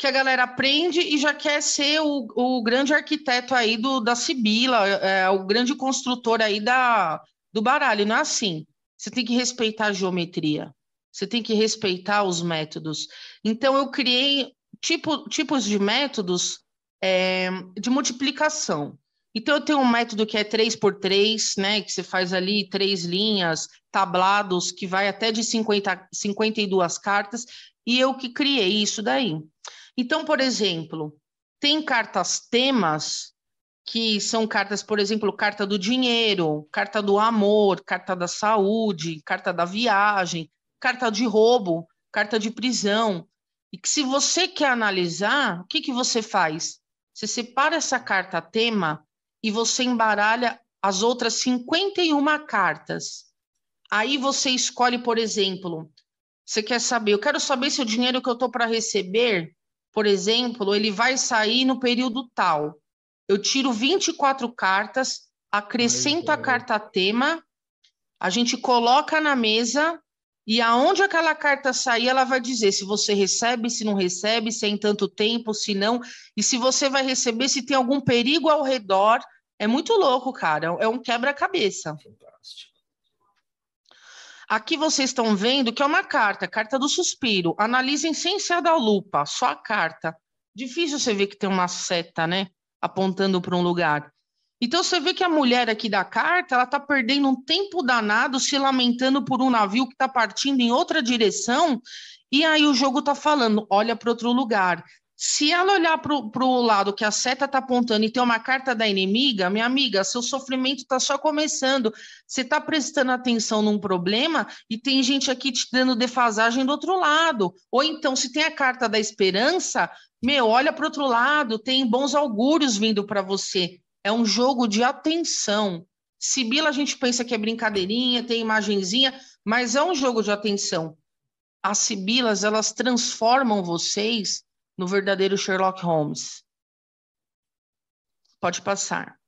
que a galera aprende e já quer ser o, o grande arquiteto aí do, da Sibila, é, o grande construtor aí da, do baralho. Não é assim. Você tem que respeitar a geometria, você tem que respeitar os métodos. Então, eu criei tipo, tipos de métodos é, de multiplicação. Então, eu tenho um método que é 3 por 3, né? Que você faz ali três linhas, tablados, que vai até de 50, 52 cartas, e eu que criei isso daí. Então, por exemplo, tem cartas temas que são cartas, por exemplo, carta do dinheiro, carta do amor, carta da saúde, carta da viagem, carta de roubo, carta de prisão. E que se você quer analisar, o que, que você faz? Você separa essa carta tema e você embaralha as outras 51 cartas. Aí você escolhe, por exemplo, você quer saber, eu quero saber se o dinheiro que eu estou para receber por exemplo, ele vai sair no período tal. Eu tiro 24 cartas, acrescento a carta tema, a gente coloca na mesa e aonde aquela carta sair, ela vai dizer se você recebe, se não recebe, se é em tanto tempo, se não, e se você vai receber, se tem algum perigo ao redor. É muito louco, cara. É um quebra-cabeça. Fantástico. Aqui vocês estão vendo que é uma carta, carta do suspiro. Analisem sem ser da lupa, só a carta. Difícil você ver que tem uma seta, né? Apontando para um lugar. Então você vê que a mulher aqui da carta, ela está perdendo um tempo danado se lamentando por um navio que está partindo em outra direção, e aí o jogo está falando, olha para outro lugar. Se ela olhar para o lado que a seta está apontando e tem uma carta da inimiga, minha amiga, seu sofrimento está só começando. Você está prestando atenção num problema e tem gente aqui te dando defasagem do outro lado. Ou então, se tem a carta da esperança, meu, olha para o outro lado, tem bons augúrios vindo para você. É um jogo de atenção. Sibila, a gente pensa que é brincadeirinha, tem imagenzinha, mas é um jogo de atenção. As sibilas, elas transformam vocês no verdadeiro Sherlock Holmes. Pode passar.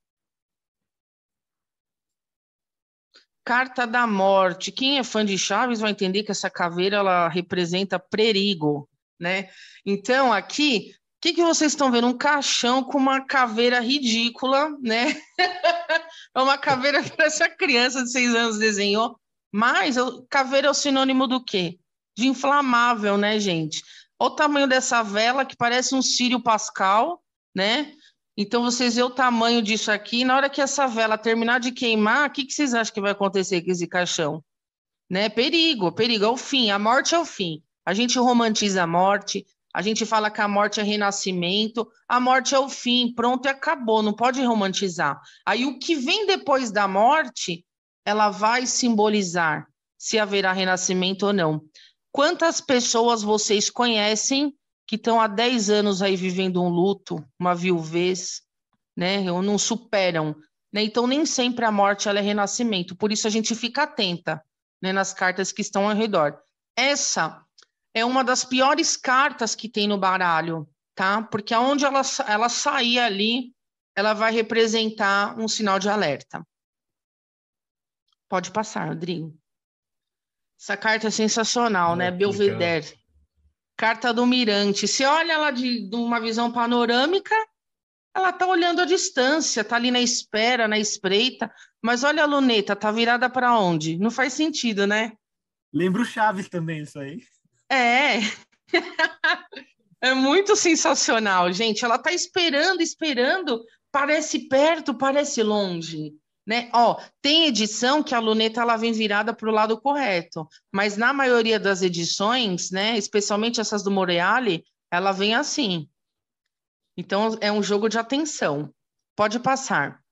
Carta da Morte. Quem é fã de Chaves vai entender que essa caveira ela representa perigo, né? Então, aqui, o que, que vocês estão vendo? Um caixão com uma caveira ridícula, né? é uma caveira que essa criança de seis anos desenhou. Mas caveira é o sinônimo do quê? De inflamável, né, gente? Olha o tamanho dessa vela, que parece um Sírio Pascal, né? Então, vocês vê o tamanho disso aqui. Na hora que essa vela terminar de queimar, o que, que vocês acham que vai acontecer com esse caixão? Né? Perigo, perigo, é o fim. A morte é o fim. A gente romantiza a morte, a gente fala que a morte é renascimento, a morte é o fim, pronto e acabou, não pode romantizar. Aí o que vem depois da morte ela vai simbolizar se haverá renascimento ou não. Quantas pessoas vocês conhecem que estão há 10 anos aí vivendo um luto, uma viuvez, né? Ou não superam. Né? Então, nem sempre a morte é renascimento. Por isso, a gente fica atenta né, nas cartas que estão ao redor. Essa é uma das piores cartas que tem no baralho, tá? Porque aonde ela, ela sair ali, ela vai representar um sinal de alerta. Pode passar, Rodrigo. Essa carta é sensacional, né? Belvedere. Carta do Mirante. Você olha ela de, de uma visão panorâmica, ela está olhando a distância, está ali na espera, na espreita. Mas olha a luneta, tá virada para onde? Não faz sentido, né? Lembra o Chaves também, isso aí. É. é muito sensacional, gente. Ela está esperando, esperando. Parece perto, parece longe né? Ó, tem edição que a luneta ela vem virada para o lado correto, mas na maioria das edições, né, especialmente essas do Moreale, ela vem assim. Então é um jogo de atenção. Pode passar.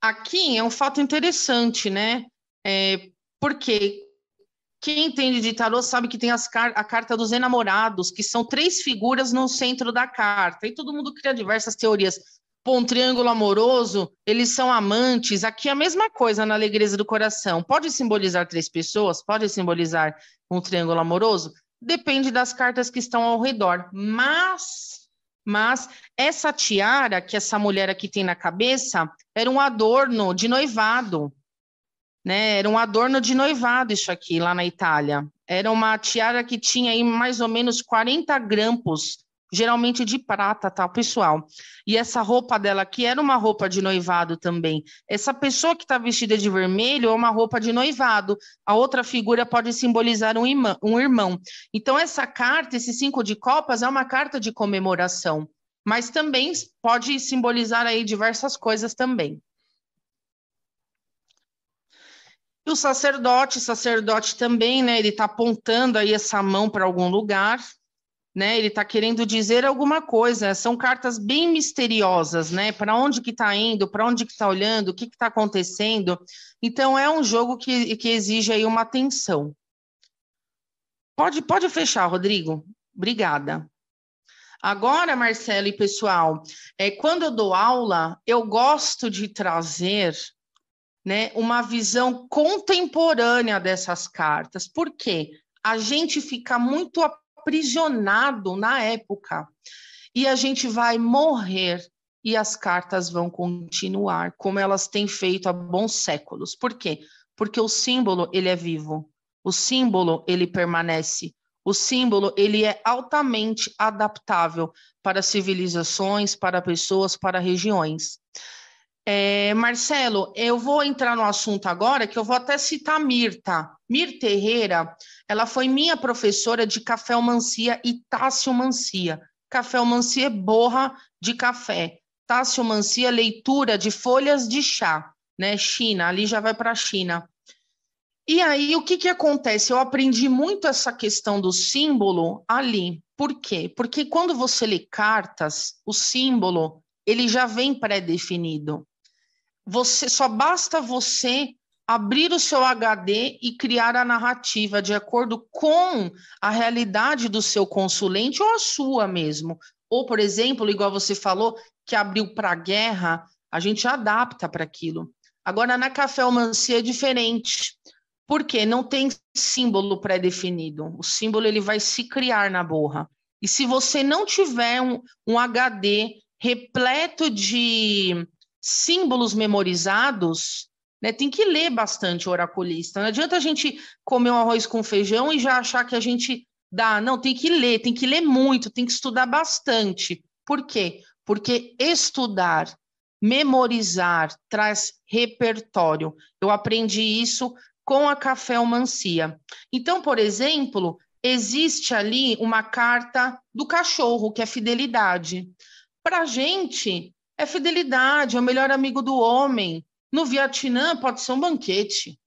Aqui é um fato interessante, né? É, porque quem entende de tarô sabe que tem car a carta dos enamorados, que são três figuras no centro da carta. E todo mundo cria diversas teorias um triângulo amoroso, eles são amantes. Aqui é a mesma coisa na Alegreza do Coração. Pode simbolizar três pessoas? Pode simbolizar um triângulo amoroso? Depende das cartas que estão ao redor. Mas, mas essa tiara que essa mulher aqui tem na cabeça era um adorno de noivado. Né? Era um adorno de noivado isso aqui, lá na Itália. Era uma tiara que tinha aí mais ou menos 40 grampos geralmente de prata, tá, pessoal? E essa roupa dela aqui era uma roupa de noivado também. Essa pessoa que está vestida de vermelho é uma roupa de noivado. A outra figura pode simbolizar um irmão, um irmão. Então, essa carta, esse cinco de copas, é uma carta de comemoração. Mas também pode simbolizar aí diversas coisas também. E o sacerdote, sacerdote também, né? Ele está apontando aí essa mão para algum lugar, né? Ele está querendo dizer alguma coisa. São cartas bem misteriosas, né? Para onde que está indo? Para onde que está olhando? O que está acontecendo? Então é um jogo que, que exige aí uma atenção. Pode, pode fechar, Rodrigo. Obrigada. Agora, Marcelo e pessoal, é, quando eu dou aula, eu gosto de trazer né, uma visão contemporânea dessas cartas. Por quê? A gente fica muito aprisionado na época. E a gente vai morrer e as cartas vão continuar como elas têm feito há bons séculos. Por quê? Porque o símbolo ele é vivo. O símbolo ele permanece. O símbolo ele é altamente adaptável para civilizações, para pessoas, para regiões. É, Marcelo, eu vou entrar no assunto agora, que eu vou até citar Mirta. Mirta Herrera, ela foi minha professora de café-mancia e tácio-mancia. Café-mancia é borra de café. Tácio-mancia, leitura de folhas de chá, né? China, ali já vai para a China. E aí, o que, que acontece? Eu aprendi muito essa questão do símbolo ali. Por quê? Porque quando você lê cartas, o símbolo ele já vem pré-definido você só basta você abrir o seu HD e criar a narrativa de acordo com a realidade do seu consulente ou a sua mesmo. Ou, por exemplo, igual você falou, que abriu para a guerra, a gente adapta para aquilo. Agora, na Café Almancia é diferente. Por quê? Não tem símbolo pré-definido. O símbolo ele vai se criar na borra. E se você não tiver um, um HD repleto de símbolos memorizados, né, tem que ler bastante o oraculista. Não adianta a gente comer um arroz com feijão e já achar que a gente dá. Não, tem que ler, tem que ler muito, tem que estudar bastante. Por quê? Porque estudar, memorizar, traz repertório. Eu aprendi isso com a café-mancia. Então, por exemplo, existe ali uma carta do cachorro, que é fidelidade. Para a gente, é fidelidade, é o melhor amigo do homem. No Vietnã pode ser um banquete.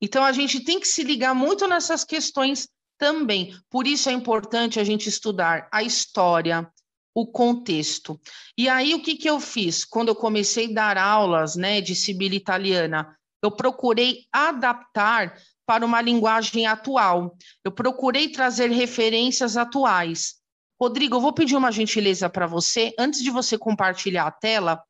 Então a gente tem que se ligar muito nessas questões também. Por isso é importante a gente estudar a história, o contexto. E aí, o que, que eu fiz? Quando eu comecei a dar aulas né, de Sibila italiana, eu procurei adaptar para uma linguagem atual. Eu procurei trazer referências atuais. Rodrigo, eu vou pedir uma gentileza para você. Antes de você compartilhar a tela,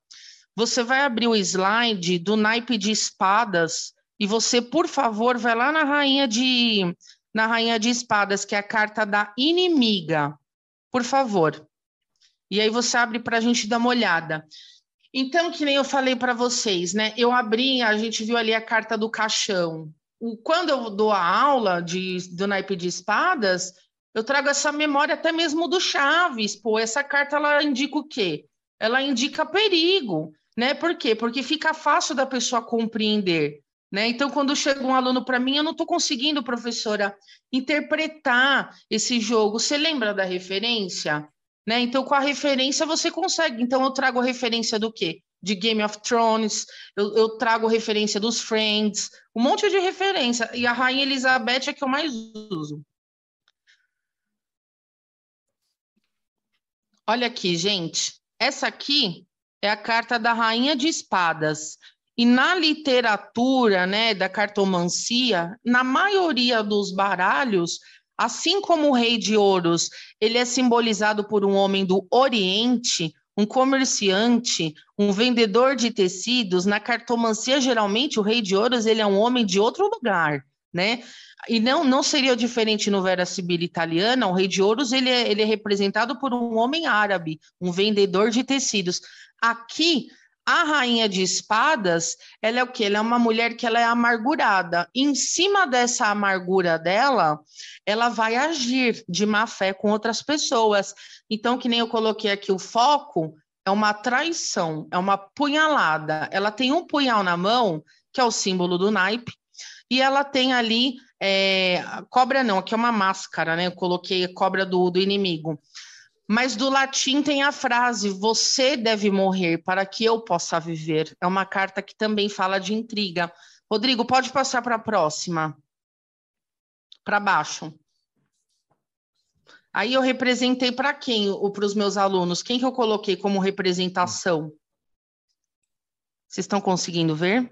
você vai abrir o slide do naipe de espadas e você, por favor, vai lá na rainha de na rainha de espadas, que é a carta da inimiga. Por favor. E aí você abre para a gente dar uma olhada. Então, que nem eu falei para vocês, né? Eu abri, a gente viu ali a carta do caixão. O, quando eu dou a aula de, do naipe de espadas, eu trago essa memória até mesmo do Chaves. Pô, essa carta ela indica o quê? Ela indica perigo, né? Por quê? Porque fica fácil da pessoa compreender. Né? Então, quando chega um aluno para mim, eu não estou conseguindo, professora, interpretar esse jogo. Você lembra da referência? Né? Então, com a referência você consegue. Então, eu trago a referência do quê? De Game of Thrones, eu, eu trago referência dos Friends, um monte de referência. E a Rainha Elizabeth é que eu mais uso. Olha aqui, gente. Essa aqui é a carta da Rainha de Espadas. E na literatura, né, da cartomancia, na maioria dos baralhos, Assim como o rei de ouros, ele é simbolizado por um homem do Oriente, um comerciante, um vendedor de tecidos, na cartomancia geralmente o rei de ouros ele é um homem de outro lugar, né? E não, não seria diferente no Vera Sibila italiana, o rei de ouros ele é, ele é representado por um homem árabe, um vendedor de tecidos. Aqui a rainha de espadas, ela é o quê? Ela é uma mulher que ela é amargurada. Em cima dessa amargura dela, ela vai agir de má fé com outras pessoas. Então, que nem eu coloquei aqui, o foco é uma traição, é uma punhalada. Ela tem um punhal na mão, que é o símbolo do naipe, e ela tem ali é, cobra não, aqui é uma máscara, né? Eu coloquei cobra do, do inimigo. Mas do latim tem a frase: Você deve morrer para que eu possa viver. É uma carta que também fala de intriga. Rodrigo, pode passar para a próxima. Para baixo. Aí eu representei para quem? Para os meus alunos? Quem que eu coloquei como representação? Vocês estão conseguindo ver?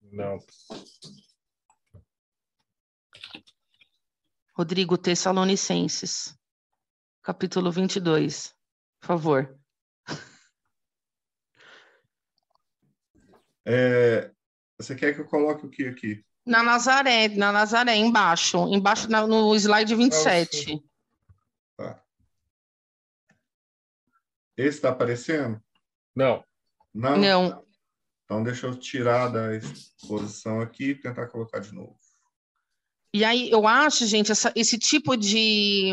Não. Rodrigo Tessalonicenses capítulo 22. Por favor. É, você quer que eu coloque o que aqui? Na Nazaré, na Nazaré, embaixo. Embaixo na, no slide 27. Tá. Esse está aparecendo? Não. Não? Não. Então, deixa eu tirar da exposição aqui e tentar colocar de novo. E aí, eu acho, gente, essa, esse tipo de,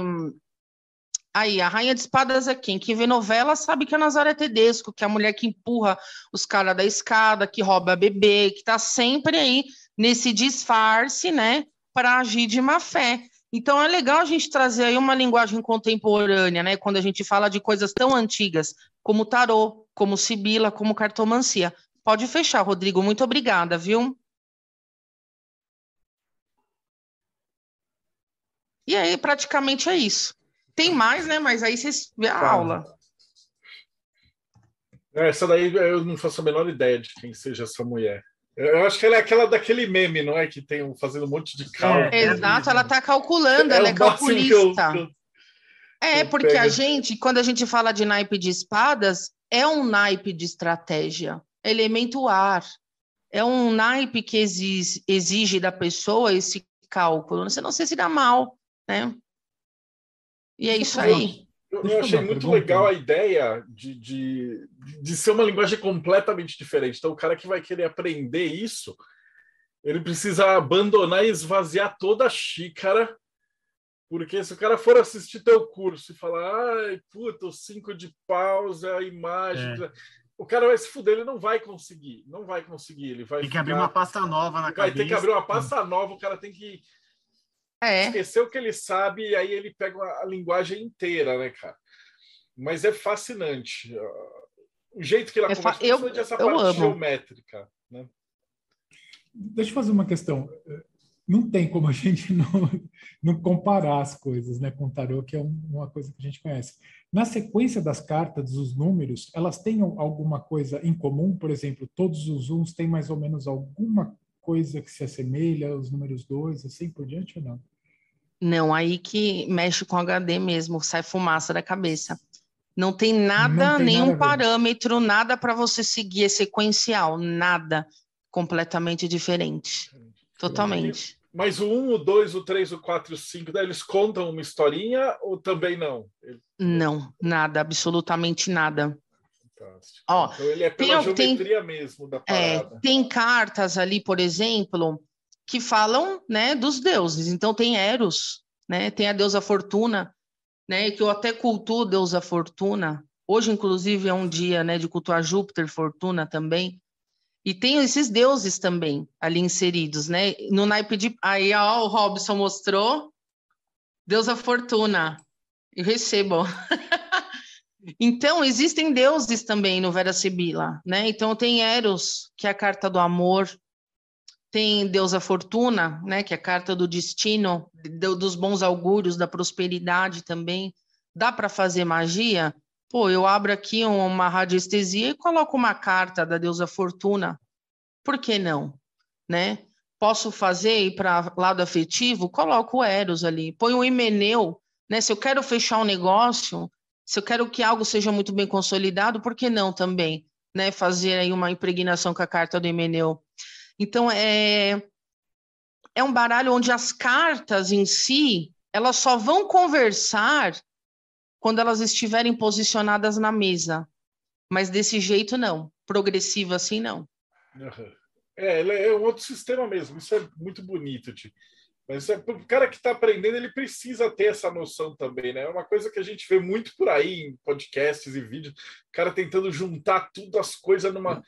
Aí, a Rainha de Espadas é quem? Quem vê novela sabe que é Nazaré Tedesco, que é a mulher que empurra os caras da escada, que rouba bebê, que está sempre aí nesse disfarce, né, para agir de má fé. Então é legal a gente trazer aí uma linguagem contemporânea, né, quando a gente fala de coisas tão antigas como tarô, como sibila, como cartomancia. Pode fechar, Rodrigo. Muito obrigada, viu? E aí, praticamente é isso. Tem mais, né? Mas aí vocês vê a aula. Essa daí eu não faço a menor ideia de quem seja essa mulher. Eu acho que ela é aquela daquele meme, não é? Que tem fazendo um monte de cálculo. É, exato, ela está calculando, é ela é calculista. Eu, eu, é, porque pego. a gente, quando a gente fala de naipe de espadas, é um naipe de estratégia, elemento ar. É um naipe que exige, exige da pessoa esse cálculo. Você não sei se dá mal, né? E é isso aí. Eu, eu achei muito legal a ideia de, de, de ser uma linguagem completamente diferente. Então, o cara que vai querer aprender isso, ele precisa abandonar e esvaziar toda a xícara, porque se o cara for assistir teu curso e falar, ai, puta, os cinco de paus, a imagem. É. O cara vai se fuder, ele não vai conseguir. Não vai conseguir. Ele vai tem que ficar... abrir uma pasta nova na vai cabeça. Vai ter que abrir uma pasta nova, o cara tem que é. esqueceu o que ele sabe e aí ele pega a linguagem inteira, né, cara? Mas é fascinante. O jeito que ela é fa... eu, essa parte amo. geométrica. Né? Deixa eu fazer uma questão. não tem como a gente não, não comparar as coisas né, com o tarô, que é uma coisa que a gente conhece. Na sequência das cartas, dos números, elas têm alguma coisa em comum? Por exemplo, todos os uns têm mais ou menos alguma coisa que se assemelha aos números dois, assim por diante ou não? Não, aí que mexe com HD mesmo, sai fumaça da cabeça. Não tem nada, não tem nenhum nada parâmetro, nada para você seguir, é sequencial, nada completamente diferente. Totalmente. Mas o 1, o 2, o 3, o 4 e o 5, eles contam uma historinha ou também não? Não, nada, absolutamente nada. Fantástico. Ó, então ele é pela tem, geometria tem, mesmo da é, parada. É, tem cartas ali, por exemplo, que falam né, dos deuses. Então tem Eros, né, tem a deusa Fortuna, né, que eu até cultuo deusa Fortuna. Hoje, inclusive, é um dia né, de cultuar Júpiter, Fortuna também. E tem esses deuses também ali inseridos, né? No naipe de. Aí, ó, o Robson mostrou. Deusa Fortuna. Eu recebo. então, existem deuses também no Vera Sibila, né? Então, tem Eros, que é a carta do amor. Tem Deusa Fortuna, né? Que é a carta do destino, dos bons augúrios, da prosperidade também. Dá para fazer magia? Pô, eu abro aqui uma radiestesia e coloco uma carta da deusa Fortuna. Por que não? Né? Posso fazer ir para lado afetivo? Coloco o Eros ali. Põe o Himeneu. Né? Se eu quero fechar um negócio, se eu quero que algo seja muito bem consolidado, por que não também? Né? Fazer aí uma impregnação com a carta do Himeneu. Então, é, é um baralho onde as cartas em si, elas só vão conversar quando elas estiverem posicionadas na mesa. Mas desse jeito, não. Progressivo assim, não. É, é um outro sistema mesmo. Isso é muito bonito, tio. Mas é, o cara que está aprendendo, ele precisa ter essa noção também, né? É uma coisa que a gente vê muito por aí em podcasts e vídeos, o cara tentando juntar tudo as coisas numa.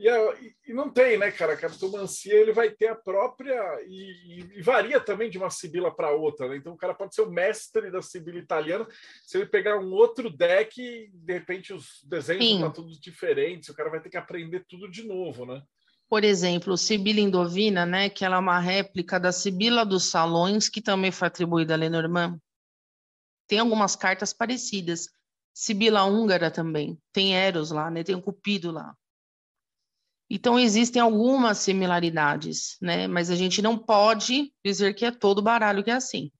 E, e, e, não tem, né, cara? A cartomancia ele vai ter a própria. E, e varia também de uma sibila para outra, né? Então o cara pode ser o mestre da sibila italiana. Se ele pegar um outro deck, de repente os desenhos Sim. estão todos diferentes, o cara vai ter que aprender tudo de novo, né? Por exemplo, Sibila Indovina, né, que ela é uma réplica da Sibila dos Salões, que também foi atribuída a Lenormand. Tem algumas cartas parecidas. Sibila Húngara também. Tem Eros lá, né? Tem o Cupido lá. Então, existem algumas similaridades, né? Mas a gente não pode dizer que é todo baralho que é assim.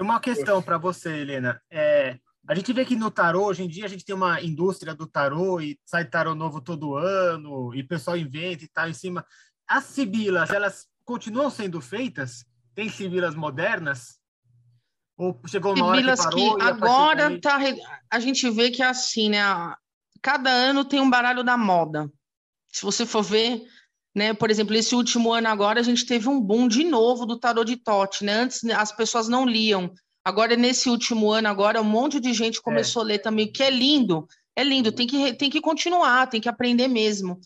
Uma questão para você, Helena. É, a gente vê que no tarô, hoje em dia, a gente tem uma indústria do tarô e sai tarô novo todo ano, e o pessoal inventa e tal em cima. As sibilas, elas continuam sendo feitas? Tem sibilas modernas? Ou chegou uma sibilas hora que parou que agora daí... tá, a gente vê que é assim, né? Cada ano tem um baralho da moda. Se você for ver, né, por exemplo, esse último ano agora a gente teve um boom de novo do tarô de Tote, né? Antes as pessoas não liam. Agora nesse último ano agora um monte de gente começou é. a ler também, que é lindo. É lindo, tem que tem que continuar, tem que aprender mesmo.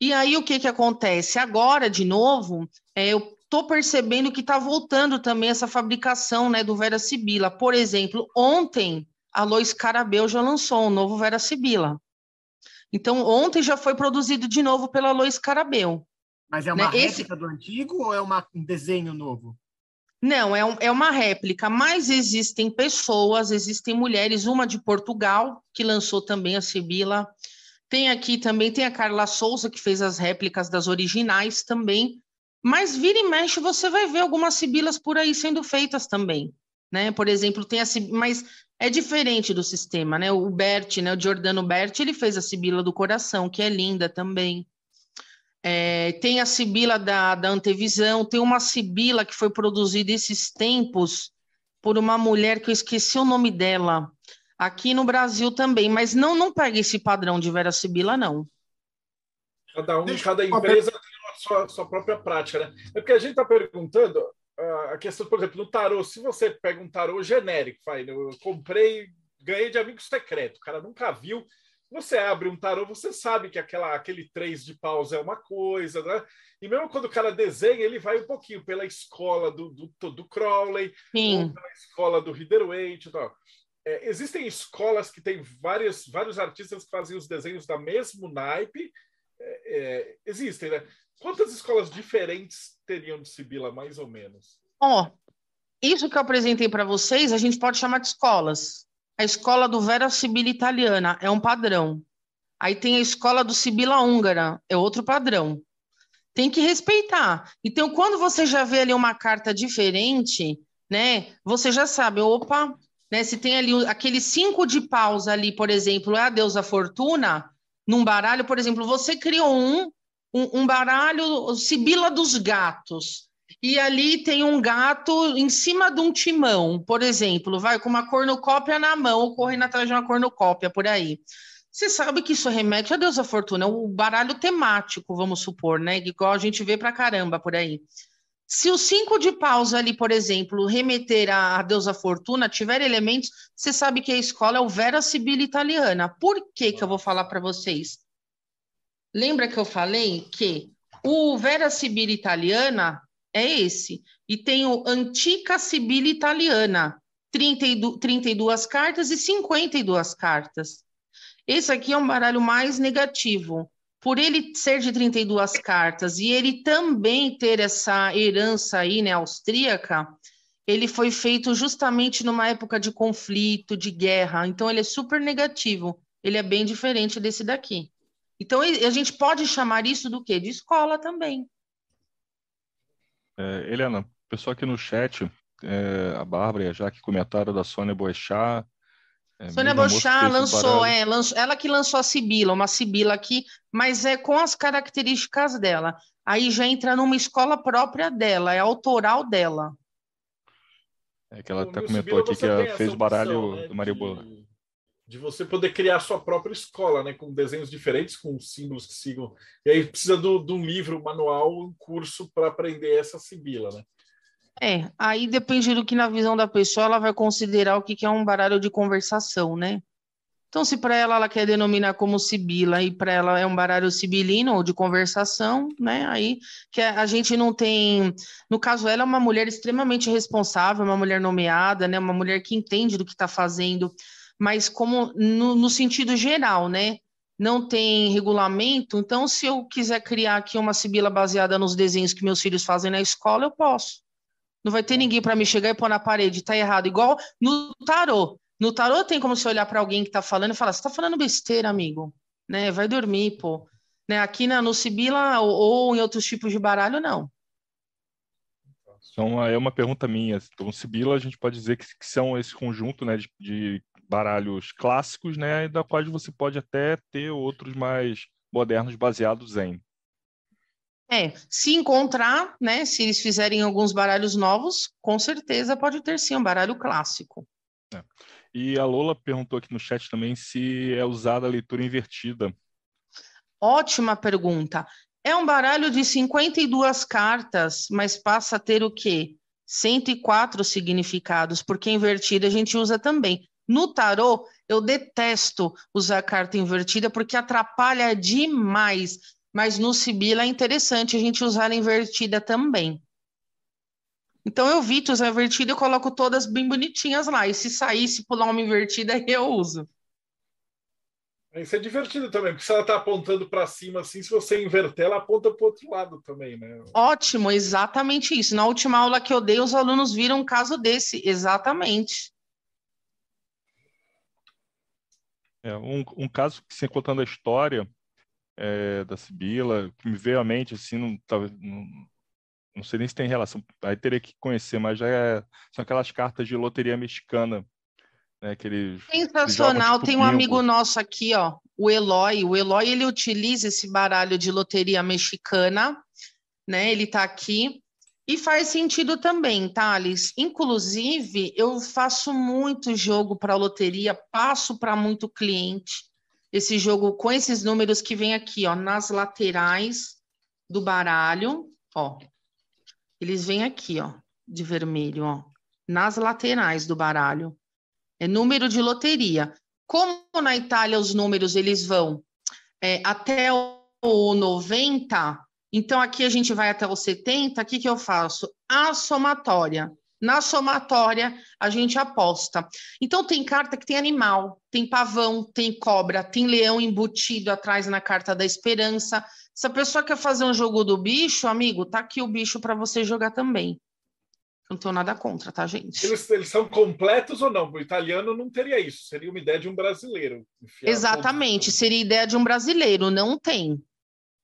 E aí o que que acontece? Agora de novo, é, eu tô percebendo que está voltando também essa fabricação, né, do Vera Sibila. Por exemplo, ontem a Lois Carabel já lançou um novo Vera Sibila. Então, ontem já foi produzido de novo pela Lois Carabel. Mas é uma né? réplica Esse... do antigo ou é uma, um desenho novo? Não, é, um, é uma réplica, mas existem pessoas, existem mulheres, uma de Portugal, que lançou também a Sibila. Tem aqui também, tem a Carla Souza, que fez as réplicas das originais também. Mas vira e mexe, você vai ver algumas Sibilas por aí sendo feitas também. Né? Por exemplo, tem a mas é diferente do sistema, né? O Bert, né? O Giordano Bert, ele fez a Sibila do Coração, que é linda também. É, tem a Sibila da, da Antevisão, tem uma Sibila que foi produzida esses tempos por uma mulher que eu esqueci o nome dela, aqui no Brasil também, mas não, não pega esse padrão de Vera Sibila, não. Cada um, Deixa cada empresa tem a sua, sua própria prática, né? É porque a gente está perguntando, a questão, por exemplo, no tarô, se você pega um tarô genérico, faz, eu comprei, ganhei de amigo secreto, o cara nunca viu. Você abre um tarô, você sabe que aquela, aquele três de paus é uma coisa, né? E mesmo quando o cara desenha, ele vai um pouquinho pela escola do, do, do Crowley, pela escola do Rider-Waite e tal. É, existem escolas que têm várias, vários artistas que fazem os desenhos da mesmo naipe. É, é, existem, né? Quantas escolas diferentes teriam de Sibila, mais ou menos? Ó, isso que eu apresentei para vocês, a gente pode chamar de escolas. A escola do Vera Sibila italiana é um padrão. Aí tem a escola do Sibila húngara, é outro padrão. Tem que respeitar. Então, quando você já vê ali uma carta diferente, né? Você já sabe, opa, né? Se tem ali aquele cinco de paus ali, por exemplo, é a deusa Fortuna, num baralho, por exemplo, você criou um, um, um baralho Sibila dos gatos e ali tem um gato em cima de um timão, por exemplo, vai com uma cornucópia na mão, ou correndo atrás de uma cornucópia por aí. Você sabe que isso remete a Deusa Fortuna, é um baralho temático, vamos supor, né? Igual a gente vê pra caramba por aí. Se o cinco de paus ali, por exemplo, remeter à deusa Fortuna, tiver elementos, você sabe que a escola é o Vera Sibila italiana. Por que que eu vou falar para vocês? Lembra que eu falei que o Vera Sibila italiana é esse. E tem o Antica Sibila Italiana, 32, 32 cartas e 52 cartas. Esse aqui é um baralho mais negativo. Por ele ser de 32 cartas e ele também ter essa herança aí, né, austríaca, ele foi feito justamente numa época de conflito, de guerra. Então ele é super negativo. Ele é bem diferente desse daqui. Então a gente pode chamar isso do quê? De escola também. É, Helena, pessoal aqui no chat, é, a Bárbara e a Jaque comentaram da Sônia Boechat. É, Sônia Boechat lançou, é, lançou, ela que lançou a Sibila, uma Sibila aqui, mas é com as características dela. Aí já entra numa escola própria dela, é autoral dela. É que ela até comentou aqui que fez o baralho né, do Maribola. De, de você poder criar sua própria escola, né? Com desenhos diferentes, com símbolos que sigam. E aí precisa de um livro, manual, um curso para aprender essa sibila, né? É, aí depende do que na visão da pessoa ela vai considerar o que, que é um baralho de conversação, né? Então, se para ela ela quer denominar como sibila e para ela é um baralho sibilino ou de conversação, né? Aí que a gente não tem, no caso ela é uma mulher extremamente responsável, uma mulher nomeada, né? Uma mulher que entende do que está fazendo mas como no, no sentido geral, né? Não tem regulamento, então se eu quiser criar aqui uma sibila baseada nos desenhos que meus filhos fazem na escola, eu posso. Não vai ter ninguém para me chegar e pôr na parede, tá errado. Igual no tarô. No tarô tem como você olhar para alguém que está falando e falar: você está falando besteira, amigo. Né? Vai dormir, pô. Né? Aqui na, no Sibila ou, ou, em outros tipos de baralho, não. Então, é uma pergunta minha. Então, Sibila, a gente pode dizer que, que são esse conjunto né, de, de baralhos clássicos, né, da quais você pode até ter outros mais modernos baseados em. É, se encontrar, né, se eles fizerem alguns baralhos novos, com certeza pode ter sim um baralho clássico. É. E a Lola perguntou aqui no chat também se é usada a leitura invertida. Ótima pergunta. É um baralho de 52 cartas, mas passa a ter o quê? 104 significados, porque invertida a gente usa também. No tarô, eu detesto usar carta invertida porque atrapalha demais. Mas no Sibila é interessante a gente usar a invertida também. Então eu evito usar invertida e coloco todas bem bonitinhas lá. E se sair, se pular uma invertida, eu uso. Isso é divertido também, porque se ela está apontando para cima assim, se você inverter, ela aponta para o outro lado também, né? Ótimo, exatamente isso. Na última aula que eu dei, os alunos viram um caso desse, exatamente. É, um, um caso que, se contando a história é, da Sibila, que me veio à mente, assim, não, não, não sei nem se tem relação, aí teria que conhecer, mas já é, são aquelas cartas de loteria mexicana, né, aqueles, Sensacional, tipo tem um bingo. amigo nosso aqui, ó, o Eloy, o Eloy, ele utiliza esse baralho de loteria mexicana, né, ele tá aqui, e faz sentido também, Thales. Inclusive, eu faço muito jogo para loteria, passo para muito cliente esse jogo com esses números que vem aqui, ó, nas laterais do baralho, ó. Eles vêm aqui, ó, de vermelho, ó, nas laterais do baralho. É número de loteria. Como na Itália os números eles vão é, até o 90, então, aqui a gente vai até o 70, o que, que eu faço? A somatória. Na somatória, a gente aposta. Então, tem carta que tem animal, tem pavão, tem cobra, tem leão embutido atrás na carta da esperança, Se a pessoa quer fazer um jogo do bicho, amigo, tá aqui o bicho para você jogar também. Não tenho nada contra, tá, gente? Eles, eles, são completos ou não? O italiano não teria isso. Seria uma ideia de um brasileiro. Exatamente, seria ideia de um brasileiro. Não tem.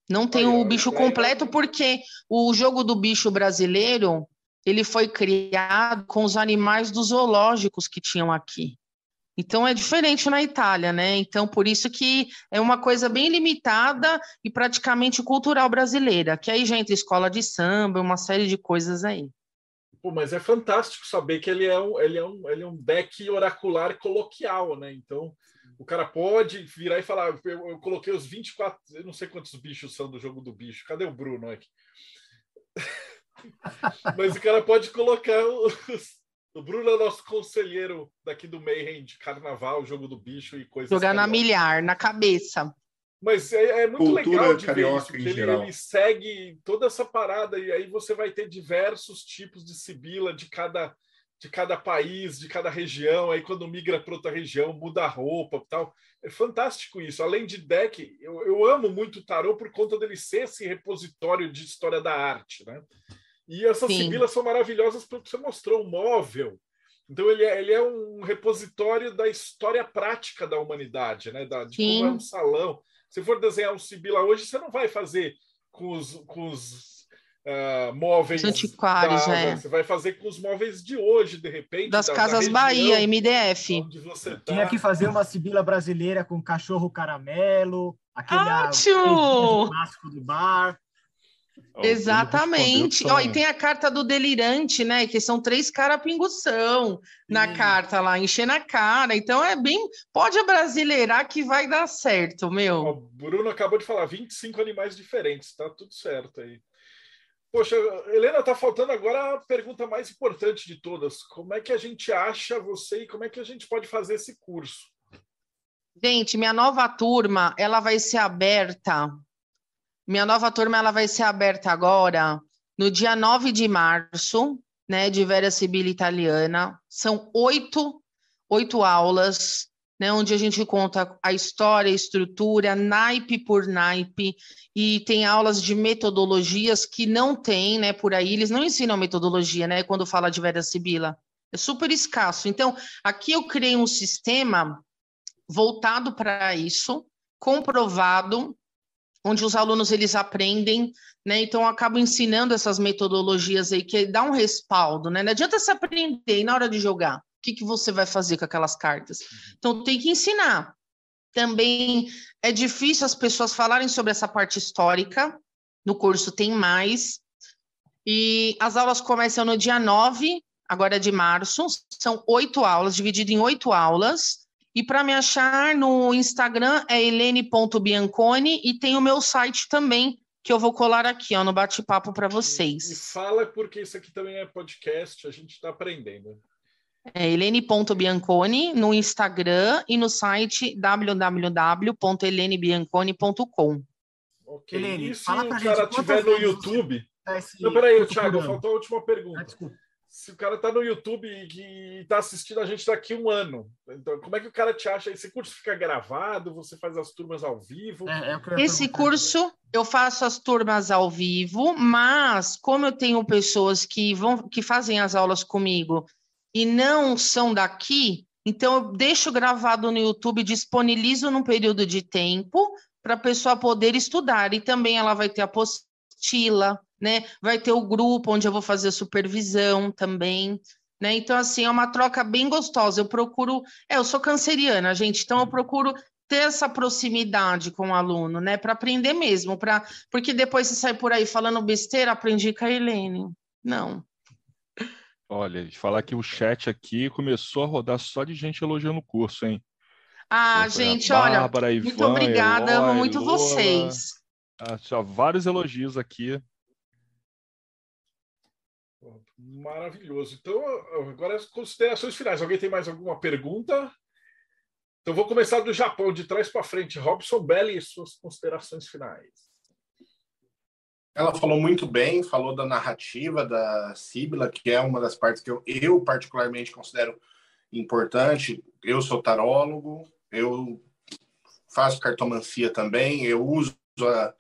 Não tem o bicho completo porque o jogo do bicho brasileiro ele foi criado com os animais dos zoológicos que tinham aqui. Então é diferente na Itália, né? Então por isso que é uma coisa bem limitada e praticamente cultural brasileira, que aí já entra escola de samba, uma série de coisas aí. Pô, mas é fantástico saber que ele é um, ele é um, ele é um deck oracular coloquial, né? Então o cara pode virar e falar: eu, eu, coloquei os 24, eu não sei quantos bichos são do jogo do bicho. Cadê o Bruno aqui? Mas o cara pode colocar os. O Bruno é o nosso conselheiro daqui do Mayhem de carnaval, jogo do bicho e coisas. Jogar na milhar, na cabeça. Mas é, é muito Cultura legal de ver isso, ele, ele, segue toda essa parada e aí você vai ter diversos tipos de sibila de cada de cada país, de cada região, aí quando migra para outra região, muda a roupa e tal. É fantástico isso. Além de deck, eu, eu amo muito o tarô por conta dele ser esse repositório de história da arte, né? E essas Sim. sibilas são maravilhosas porque você mostrou um móvel. Então ele é, ele é um repositório da história prática da humanidade, né? Da, de Sim. como é um salão. Se for desenhar um sibila hoje, você não vai fazer com os, com os uh, móveis antiquários, da, é. Você vai fazer com os móveis de hoje, de repente. Das da, Casas da Bahia, MDF. Tá. Tinha que fazer uma sibila brasileira com cachorro caramelo, aquele clássico do bar. Exatamente. Ó, e tem a carta do delirante, né? Que são três carapingução na carta lá, enchendo a cara. Então é bem. Pode abrasileirar que vai dar certo, meu. O Bruno acabou de falar 25 animais diferentes, tá tudo certo aí. Poxa, Helena, está faltando agora a pergunta mais importante de todas. Como é que a gente acha você e como é que a gente pode fazer esse curso? Gente, minha nova turma, ela vai ser aberta. Minha nova turma, ela vai ser aberta agora no dia 9 de março, né, de Vera Sibila Italiana. São oito, oito aulas né, onde a gente conta a história, a estrutura, naipe por naipe, e tem aulas de metodologias que não tem, né, por aí, eles não ensinam metodologia, né, quando fala de Vera Sibila, é super escasso. Então, aqui eu criei um sistema voltado para isso, comprovado, onde os alunos eles aprendem, né? Então eu acabo ensinando essas metodologias aí que dá um respaldo, né? Não adianta se aprender na hora de jogar que, que você vai fazer com aquelas cartas? Uhum. Então, tem que ensinar. Também é difícil as pessoas falarem sobre essa parte histórica. No curso tem mais. E as aulas começam no dia 9, agora de março. São oito aulas, dividido em oito aulas. E para me achar no Instagram é helene.bianconi e tem o meu site também, que eu vou colar aqui, ó, no bate-papo para vocês. E fala porque isso aqui também é podcast, a gente está aprendendo. É helene.bianconi no Instagram e no site www.helenebianconi.com. Ok. Helene, e se o cara estiver no YouTube... Não, peraí, Thiago, faltou a última pergunta. Ah, se o cara está no YouTube e está assistindo a gente daqui um ano, então como é que o cara te acha? Esse curso fica gravado? Você faz as turmas ao vivo? É, é Esse curso eu faço as turmas ao vivo, mas como eu tenho pessoas que vão que fazem as aulas comigo e não são daqui, então eu deixo gravado no YouTube, disponibilizo num período de tempo para a pessoa poder estudar. E também ela vai ter a apostila, né? Vai ter o grupo onde eu vou fazer supervisão também. Né? Então, assim, é uma troca bem gostosa. Eu procuro. É, eu sou canceriana, gente, então eu procuro ter essa proximidade com o aluno, né? Para aprender mesmo, para porque depois você sai por aí falando besteira, aprendi com a Helene. Não. Olha, de falar que o chat aqui começou a rodar só de gente elogiando o curso, hein? Ah, gente, Bárbara, olha, Ivan, muito obrigada, Eloy, amo muito Lola, vocês. Ah, vários elogios aqui. Maravilhoso. Então, agora as considerações finais. Alguém tem mais alguma pergunta? Então, vou começar do Japão, de trás para frente. Robson Belli, suas considerações finais. Ela falou muito bem, falou da narrativa da Síbila, que é uma das partes que eu, eu particularmente considero importante. Eu sou tarólogo, eu faço cartomancia também, eu uso a,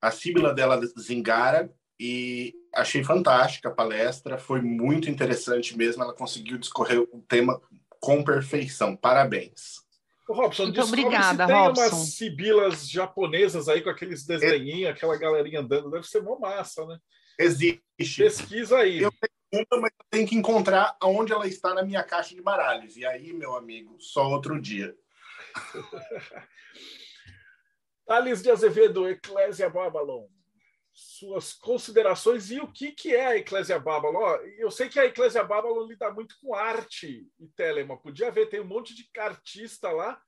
a síbila dela zingara e achei fantástica a palestra, foi muito interessante mesmo, ela conseguiu discorrer o tema com perfeição. Parabéns. Robson, Muito descobre obrigada, se tem Robson. umas sibilas japonesas aí com aqueles desenhinhos, aquela galerinha andando, deve ser mó massa, né? Existe. Pesquisa aí. Eu uma, mas eu tenho que encontrar aonde ela está na minha caixa de baralhos. E aí, meu amigo, só outro dia. Thales de Azevedo, Eclésia Babylon. Suas considerações e o que, que é a Eclésia Babylon? Ó, eu sei que a Eclésia Babylon lida muito com arte e telema. Podia ver, tem um monte de artista lá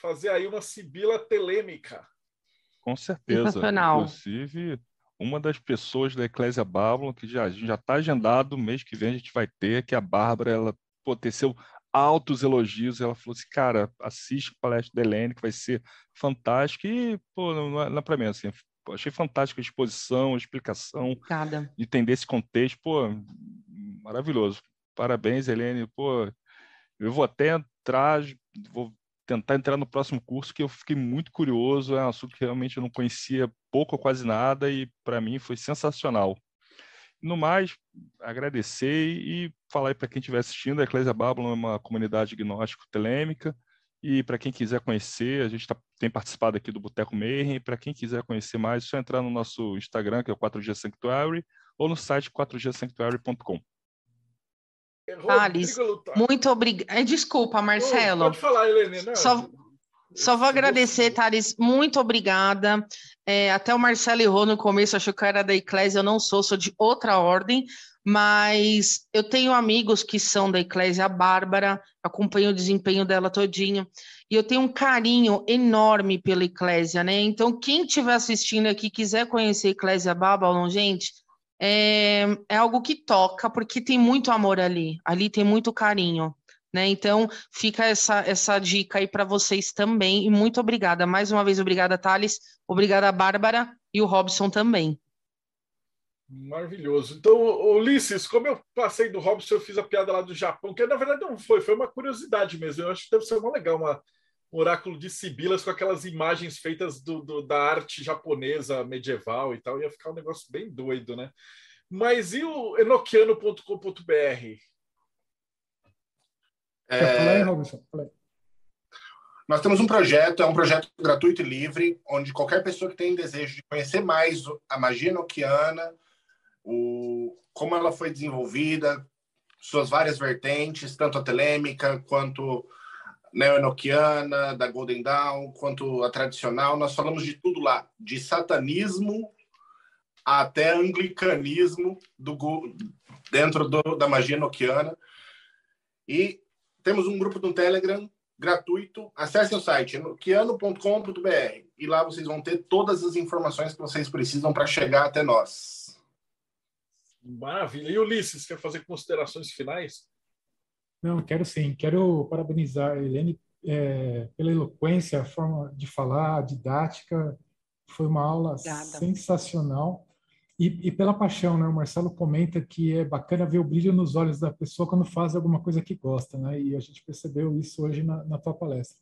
fazer aí uma sibila telêmica. Com certeza. Inclusive, uma das pessoas da Eclésia Babylon, que já já está agendado, mês que vem a gente vai ter, que é a Bárbara, ela pô, teceu altos elogios, ela falou assim, cara, assiste a palestra da Helene, que vai ser fantástica, e, pô, não é, não é para mim, assim, pô, achei fantástica a exposição, a explicação, Obrigada. entender esse contexto, pô, maravilhoso. Parabéns, Helene, pô, eu vou até entrar, vou tentar entrar no próximo curso, que eu fiquei muito curioso, é um assunto que realmente eu não conhecia pouco ou quase nada, e para mim foi sensacional. No mais, agradecer e falar para quem estiver assistindo, a Eclésia Babylon é uma comunidade gnóstico-telêmica, e para quem quiser conhecer, a gente tá, tem participado aqui do Boteco Mayhem, para quem quiser conhecer mais, é só entrar no nosso Instagram, que é o 4G Sanctuary, ou no site 4gsanctuary.com. Thales, Rodrigo Lutar. Muito obrigada. Desculpa, Marcelo. Pode falar, Helene. Não, Só- Só vou agradecer, Thales, muito obrigada. É, até o Marcelo errou no começo, achou que eu era da Eclésia, eu não sou, sou de outra ordem, mas eu tenho amigos que são da Eclésia, Bárbara, acompanho o desempenho dela todinho, e eu tenho um carinho enorme pela Eclésia, né? Então, quem estiver assistindo aqui, quiser conhecer a Eclésia Babylon, gente, é, é algo que toca, porque tem muito amor ali, ali tem muito carinho. Né? Então, fica essa, essa dica aí para vocês também. E muito obrigada. Mais uma vez, obrigada, Thales. Obrigada, Bárbara e o Robson também. Maravilhoso. Então, Ulisses, como eu passei do Robson, eu fiz a piada lá do Japão, que na verdade não foi, foi uma curiosidade mesmo. Eu acho que deve ser uma legal, uma, um oráculo de sibilas com aquelas imagens feitas do, do- da arte japonesa medieval e tal. Ia ficar um negócio bem doido, né? Mas e o enoquiano.com.br? É, Robson? Nós temos um projeto, é um projeto gratuito e livre, onde qualquer pessoa que tem desejo de conhecer mais a magia enoquiana, o, como ela foi desenvolvida, suas várias vertentes, tanto a telêmica quanto neo-enoquiana, da Golden Dawn, quanto a tradicional, nós falamos de tudo lá, de satanismo até anglicanismo do, dentro do- da magia enoquiana. E temos um grupo no Telegram gratuito. Acessem o site enoquiano.com.br e lá vocês vão ter todas as informações que vocês precisam para chegar até nós. Maravilha. E Ulisses, quer fazer considerações finais? Não, quero sim. Quero parabenizar a Helene é, pela eloquência, a forma de falar, a didática. Foi uma aula Obrigada. sensacional. E, e pela paixão, né? O Marcelo comenta que é bacana ver o brilho nos olhos da pessoa quando faz alguma coisa que gosta, né? E a gente percebeu isso hoje na, na tua palestra.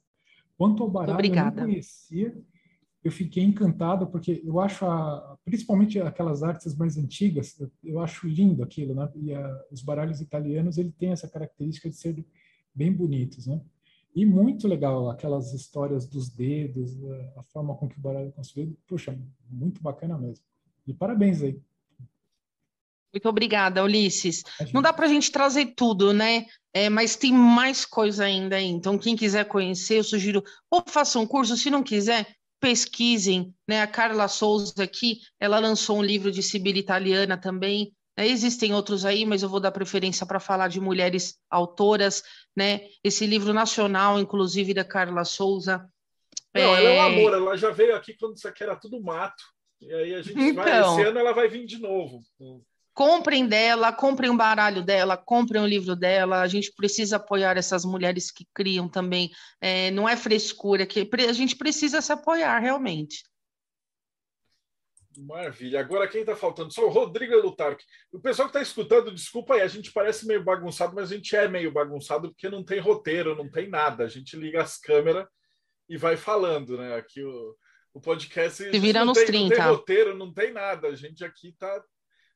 Quanto ao baralho, eu Obrigada. não conhecia. Eu fiquei encantado porque eu acho, a, principalmente aquelas artes mais antigas, eu, eu acho lindo aquilo, né? E a, os baralhos italianos, ele tem essa característica de ser bem bonitos, né? E muito legal aquelas histórias dos dedos, a, a forma com que o baralho é construído. Puxa, muito bacana mesmo. E parabéns aí. Muito obrigada, Ulisses. Não dá para a gente trazer tudo, né? É, mas tem mais coisa ainda aí. Então, quem quiser conhecer, eu sugiro ou faça um curso, se não quiser, pesquisem. Né? A Carla Souza aqui, ela lançou um livro de Sibila italiana também. né? Existem outros aí, mas eu vou dar preferência para falar de mulheres autoras, né? Esse livro nacional, inclusive, da Carla Souza. Não, ela é um É, amor, ela já veio aqui quando isso aqui era tudo mato. E aí a gente vai, Então. esse ano ela vai vir de novo. Comprem dela, comprem um baralho dela, comprem um livro dela. A gente precisa apoiar essas mulheres que criam também. É, não é frescura, que a gente precisa se apoiar realmente. Maravilha. Agora quem está faltando? Só o Rodrigo Lutarque. O pessoal que está escutando, desculpa aí, a gente parece meio bagunçado, mas a gente é meio bagunçado porque não tem roteiro, não tem nada. A gente liga as câmeras e vai falando, né? Aqui o, O podcast Se vira nos tem, 30. não tem roteiro, não tem nada. A gente aqui tá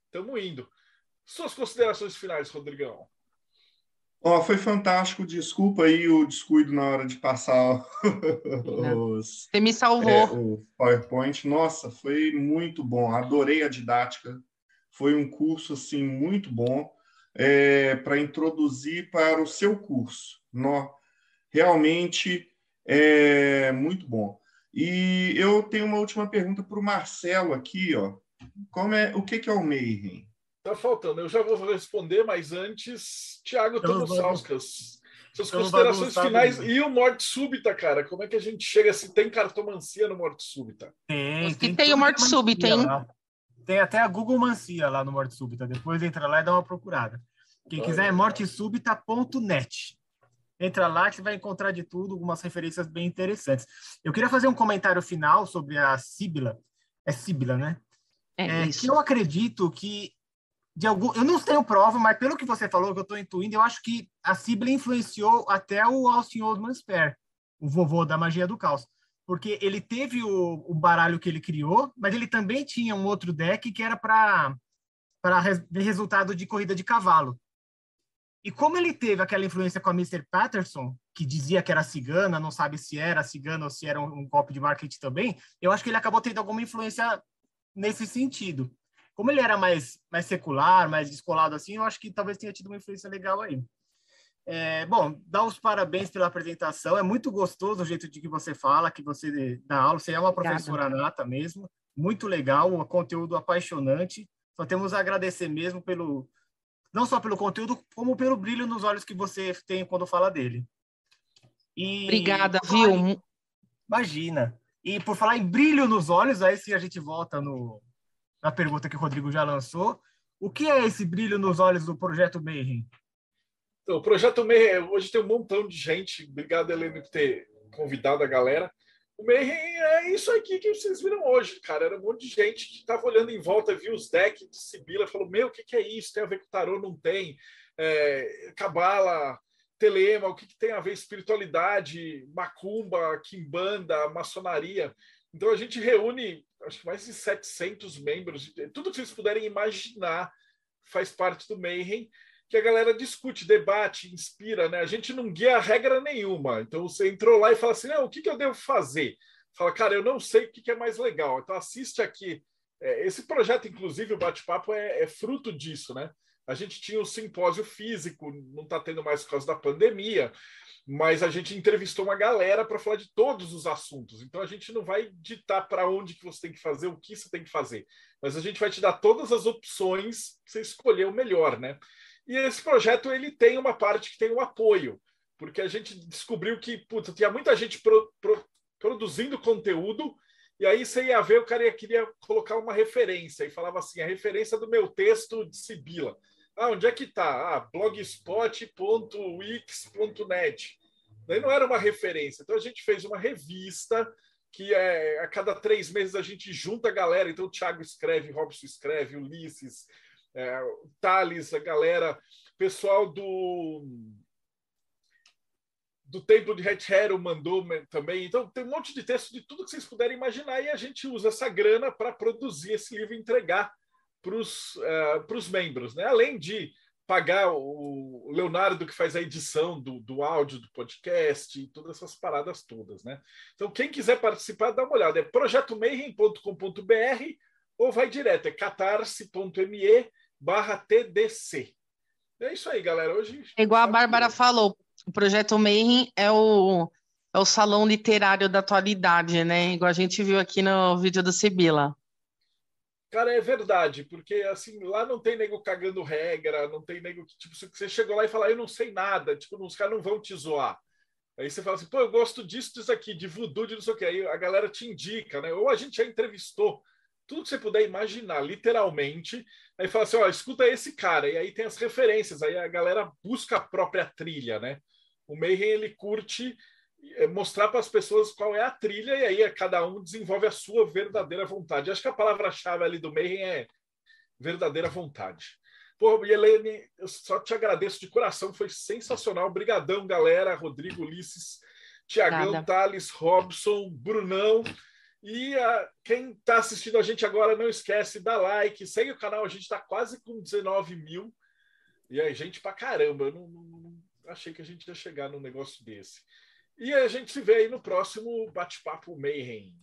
estamos indo. Suas considerações finais, Rodrigão. Ó, foi fantástico. Desculpa aí o descuido na hora de passar os, Você me é, salvou. o PowerPoint. Nossa, foi muito bom. Adorei a didática. Foi um curso assim muito bom é, para introduzir para o seu curso. Nó, realmente é muito bom. E eu tenho uma última pergunta para o Marcelo aqui, ó. Como é, o que, que é o Mayhem? Tá faltando. Eu já vou responder, mas antes, Thiago Estamos Tonossauskas. Suas considerações finais e o Morte Súbita, cara. Como é que a gente chega se tem cartomancia no Morte Súbita? Tem, que tem o Morte Súbita, hein? lá. Tem até a Google Mancia lá no Morte Súbita. Depois entra lá e dá uma procurada. Quem quiser é mortesúbita.net. Entra lá que você vai encontrar de tudo, algumas referências bem interessantes. Eu queria fazer um comentário final sobre a Síbila. É Síbila, né? É, É, que eu acredito que de algum, eu não tenho prova, mas pelo que você falou, que eu estou intuindo, eu acho que a Síbila influenciou até o Austin Osman Spare, o vovô da magia do caos, porque ele teve o, o baralho que ele criou, mas ele também tinha um outro deck que era para para ver resultado de corrida de cavalo. E como ele teve aquela influência com a Mr. Patterson, que dizia que era cigana, não sabe se era cigana ou se era um, um golpe de marketing também, eu acho que ele acabou tendo alguma influência nesse sentido. Como ele era mais, mais secular, mais descolado assim, eu acho que talvez tenha tido uma influência legal aí. É, bom, dá os parabéns pela apresentação. É muito gostoso o jeito de que você fala, que você dá aula. Você é uma Obrigada. professora nata mesmo. Muito legal, um conteúdo apaixonante. Só temos a agradecer mesmo pelo não só pelo conteúdo, como pelo brilho nos olhos que você tem quando fala dele. E Obrigada, viu? Imagina. E por falar em brilho nos olhos, aí sim a gente volta no, na pergunta que o Rodrigo já lançou. O que é esse brilho nos olhos do Projeto Mayhem? Então, o Projeto Mayhem, hoje tem um montão de gente. Obrigado, Helena, por ter convidado a galera. O Mayhem é isso aqui que vocês viram hoje, cara. Era um monte de gente que estava olhando em volta, viu os decks de Sibila falou: Meu, o que, que é isso? Tem a ver com tarô? Não tem. É, Cabala, Telema, o que, que tem a ver espiritualidade, macumba, quimbanda, maçonaria? Então a gente reúne, acho que mais de 700 membros. Tudo que vocês puderem imaginar faz parte do Mayhem que a galera discute, debate, inspira, né? A gente não guia regra nenhuma. Então você entrou lá e fala assim: não, o que, que eu devo fazer? Fala, cara, eu não sei o que, que é mais legal. Então assiste aqui. É, esse projeto, inclusive, o bate-papo é, é fruto disso, né? A gente tinha o simpósio físico, não está tendo mais por causa da pandemia, mas a gente entrevistou uma galera para falar de todos os assuntos. Então a gente não vai ditar para onde que você tem que fazer, o que você tem que fazer, mas a gente vai te dar todas as opções você escolher o melhor, né? E esse projeto ele tem uma parte que tem um apoio, porque a gente descobriu que puta, tinha muita gente pro, pro, produzindo conteúdo, e aí você ia ver, o cara ia, queria colocar uma referência, e falava assim: a referência do meu texto de Sibila. Ah, onde é que está? Ah, blogspot.wix.net. Não era uma referência. Então a gente fez uma revista que é, a cada três meses a gente junta a galera. Então o Thiago escreve, Robson escreve, Ulisses, é, Thales, a galera, pessoal do do Templo de Het Hero mandou também. Então tem um monte de texto de tudo que vocês puderem imaginar e a gente usa essa grana para produzir esse livro e entregar para os uh, membros, né? Além de pagar o Leonardo que faz a edição do, do áudio do podcast e todas essas paradas todas, né? Então, quem quiser participar, dá uma olhada. É projetomayhem.com.br ou vai direto, é catarse.me barra TDC. É isso aí, galera. Hoje. É igual a Bárbara falou, o projeto Mayhem é o, é o salão literário da atualidade, né? Igual a gente viu aqui no vídeo do Sibila. Cara, é verdade, porque assim, lá não tem nego cagando regra, não tem nego que, tipo, você chegou lá e fala, eu não sei nada, tipo, os caras não vão te zoar. Aí você fala assim, pô, eu gosto disso, disso aqui, de voodoo, de não sei o que. Aí a galera te indica, né? Ou a gente já entrevistou tudo que você puder imaginar, literalmente. Aí fala assim, ó, escuta esse cara. E aí tem as referências, aí a galera busca a própria trilha, né? O Mayhem, ele curte é mostrar para as pessoas qual é a trilha e aí cada um desenvolve a sua verdadeira vontade. Acho que a palavra-chave ali do Mayhem é verdadeira vontade. Pô, Helene, eu só te agradeço de coração, foi sensacional. Obrigadão, galera. Rodrigo Ulisses, Tiagão, Thales, Robson, Brunão. E ah, quem está assistindo a gente agora, não esquece, dá like, segue o canal, a gente está quase com 19 mil. E aí, gente pra caramba, eu não, não, não achei que a gente ia chegar num negócio desse. E a gente se vê aí no próximo Bate-Papo Mayhem.